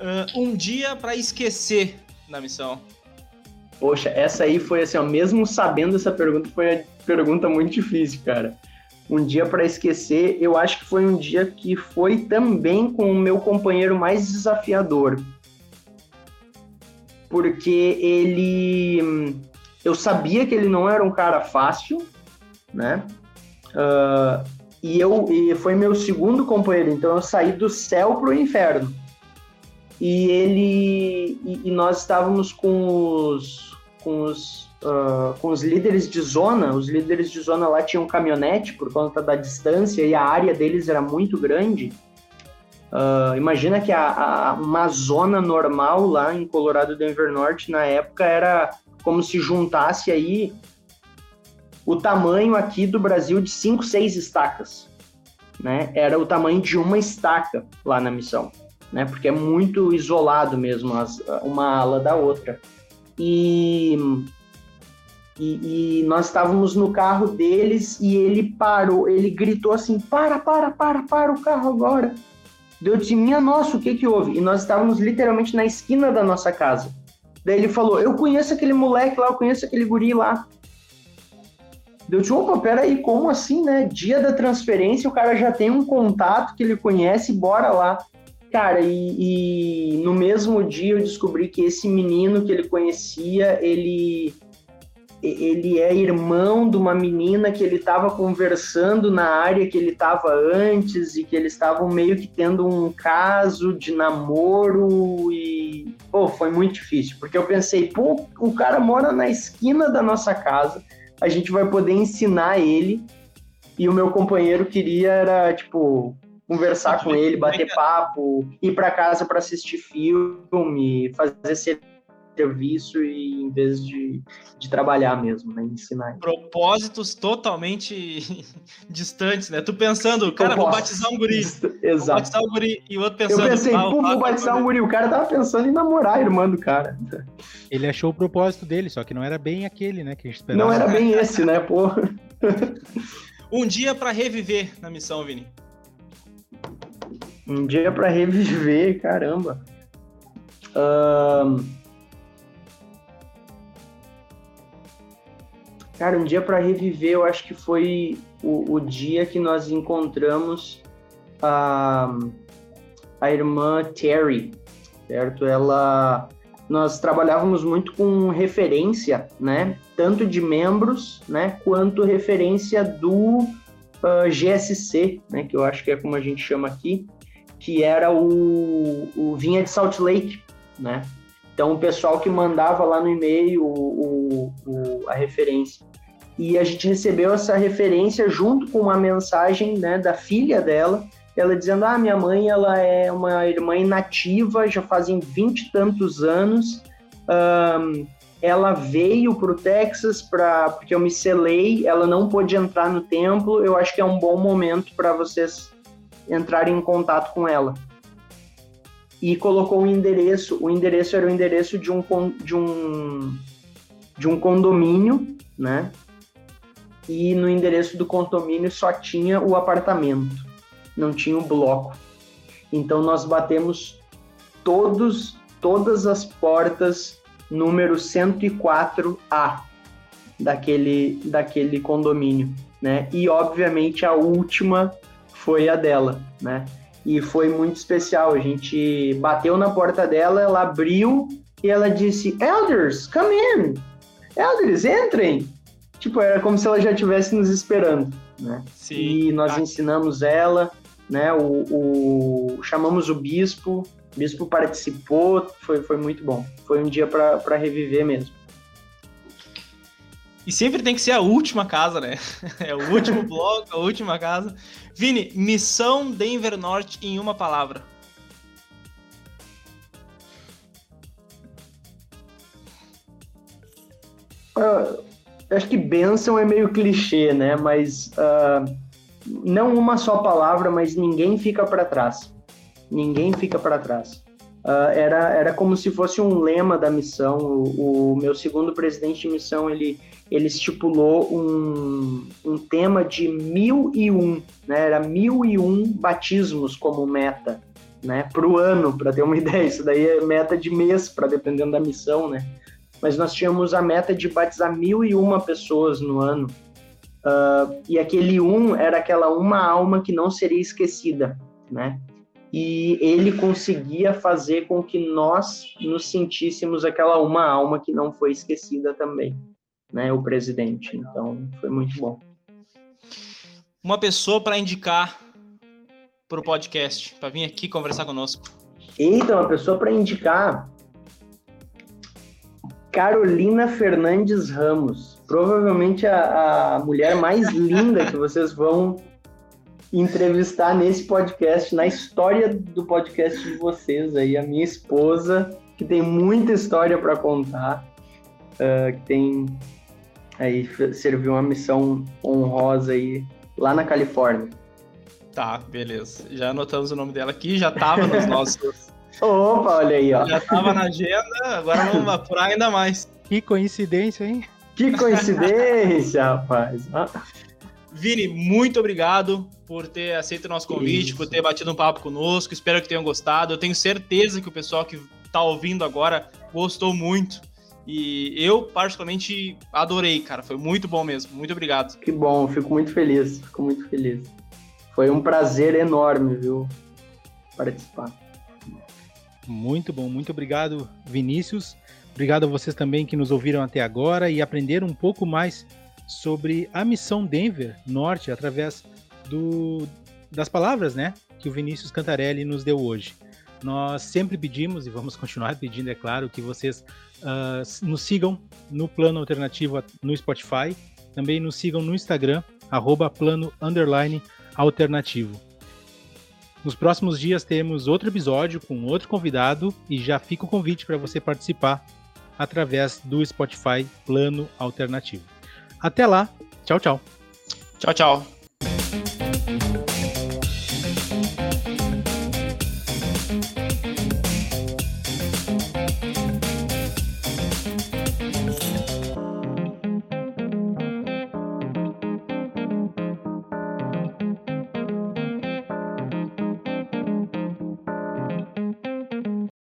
Uh, um dia para esquecer na missão. Poxa, essa aí foi assim, ó, mesmo sabendo essa pergunta, foi a pergunta muito difícil, cara. Um dia para esquecer, eu acho que foi um dia que foi também com o meu companheiro mais desafiador. Porque ele. Eu sabia que ele não era um cara fácil, né? Uh, e eu e foi meu segundo companheiro, então eu saí do céu pro inferno. E ele. E, e nós estávamos com os. Com os uh, com os líderes de zona, os líderes de zona lá tinham caminhonete por conta da distância e a área deles era muito grande. Uh, imagina que a, a, uma zona normal lá em Colorado Denver Norte na época era como se juntasse aí o tamanho aqui do Brasil de 5, 6 estacas. Né? Era o tamanho de uma estaca lá na missão, né? Porque é muito isolado mesmo as, uma ala da outra. E e, e, nós estávamos no carro deles e ele parou, ele gritou assim: para, para, para, para o carro agora. Deu de minha nossa, o que que houve? E nós estávamos literalmente na esquina da nossa casa. Daí ele falou, eu conheço aquele moleque lá, eu conheço aquele guri lá. Deu tipo, opa, peraí, como assim, né? Dia da transferência, o cara já tem um contato que ele conhece, bora lá. Cara, e, e no mesmo dia eu descobri que esse menino que ele conhecia, ele ele é irmão de uma menina que ele estava conversando na área que ele estava antes e que eles estavam meio que tendo um caso de namoro e pô, foi muito difícil, porque eu pensei, pô, o cara mora na esquina da nossa casa, a gente vai poder ensinar ele e o meu companheiro queria era tipo conversar com ele, bater papo, ir para casa para assistir filme, fazer serviço e em vez de, de trabalhar mesmo, né? Ensinar. Propósitos totalmente distantes, né? Tu pensando, cara, vou batizar um guri. Exato. Vou batizar um guri e o outro pensando. Eu pensei, pô, vou batizar um guri. O cara tava pensando em namorar a irmã do cara. Ele achou o propósito dele, só que não era bem aquele, né? Que a gente esperava. Não era bem esse, né, pô? um dia para reviver na missão, Vini. Um dia para reviver, caramba. Cara, um dia para reviver, eu acho que foi o, o, dia que nós encontramos a, a irmã Terry, certo? Ela, nós trabalhávamos muito com referência, né? Tanto de membros, né? Quanto referência do uh, ah, GSC, né? Que eu acho que é como a gente chama aqui, que era o, o Vinha de Salt Lake, né? Então, o pessoal que mandava lá no e-mail o, o, a referência. E a gente recebeu essa referência junto com uma mensagem né, da filha dela, ela dizendo: Ah, minha mãe ela é uma irmã inativa, já fazem vinte e tantos anos. Um, ela veio para o Texas pra, porque eu me selei, ela não pôde entrar no templo. Eu acho que é um bom momento para vocês entrarem em contato com ela e colocou um endereço. O endereço era o endereço de um, de um, de um condomínio, né? E no endereço do condomínio só tinha o apartamento, não tinha o bloco. Então nós batemos todos, todas as portas número 104A daquele, daquele condomínio, né? E obviamente a última foi a dela, né? e foi muito especial. A gente bateu na porta dela, ela abriu e ela disse: Elders, come in! Elders, entrem! Tipo, era como se ela já estivesse nos esperando, né? Sim. E nós ah. ensinamos ela, né? O, o, chamamos o bispo, o bispo participou, foi, foi muito bom. Foi um dia para reviver mesmo. E sempre tem que ser a última casa, né? É o último bloco, a última casa. Vini, missão Denver Norte em uma palavra. Uh, acho que benção é meio clichê, né? Mas uh, não uma só palavra, mas ninguém fica para trás. Ninguém fica para trás. Uh, era, era como se fosse um lema da missão. O, o meu segundo presidente de missão, ele ele estipulou um, um tema de mil e um, né? Era mil e um batismos como meta, né? Para o ano, para ter uma ideia. Isso daí é meta de mês, para dependendo da missão, né? Mas nós tínhamos a meta de batizar mil e uma pessoas no ano. Uh, e aquele um era aquela uma alma que não seria esquecida, né? E ele conseguia fazer com que nós nos sentíssemos aquela uma alma que não foi esquecida também né, o presidente. Então, foi muito bom. Uma pessoa para indicar para o podcast, para vir aqui conversar conosco. Eita, uma pessoa para indicar. Carolina Fernandes Ramos. Provavelmente a, a mulher mais linda que vocês vão entrevistar nesse podcast, na história do podcast de vocês aí, a minha esposa, que tem muita história para contar, uh, que tem Aí serviu uma missão honrosa aí lá na Califórnia. Tá, beleza. Já anotamos o nome dela aqui, já tava nos nossos. Opa, olha aí, ó. Já tava na agenda, agora vamos apurar ainda mais. Que coincidência, hein? Que coincidência, rapaz. Vini, muito obrigado por ter aceito o nosso convite, Isso. por ter batido um papo conosco. Espero que tenham gostado. Eu tenho certeza que o pessoal que tá ouvindo agora gostou muito. E eu, particularmente, adorei, cara. Foi muito bom mesmo. Muito obrigado. Que bom, fico muito feliz. Fico muito feliz. Foi um prazer enorme, viu? Participar. Muito bom, muito obrigado, Vinícius. Obrigado a vocês também que nos ouviram até agora e aprenderam um pouco mais sobre a missão Denver Norte através do, das palavras, né, que o Vinícius Cantarelli nos deu hoje. Nós sempre pedimos e vamos continuar pedindo, é claro, que vocês uh, nos sigam no Plano Alternativo no Spotify, também nos sigam no Instagram, arroba plano underline alternativo. Nos próximos dias temos outro episódio com outro convidado e já fica o convite para você participar através do Spotify Plano Alternativo. Até lá, tchau, tchau. Tchau, tchau.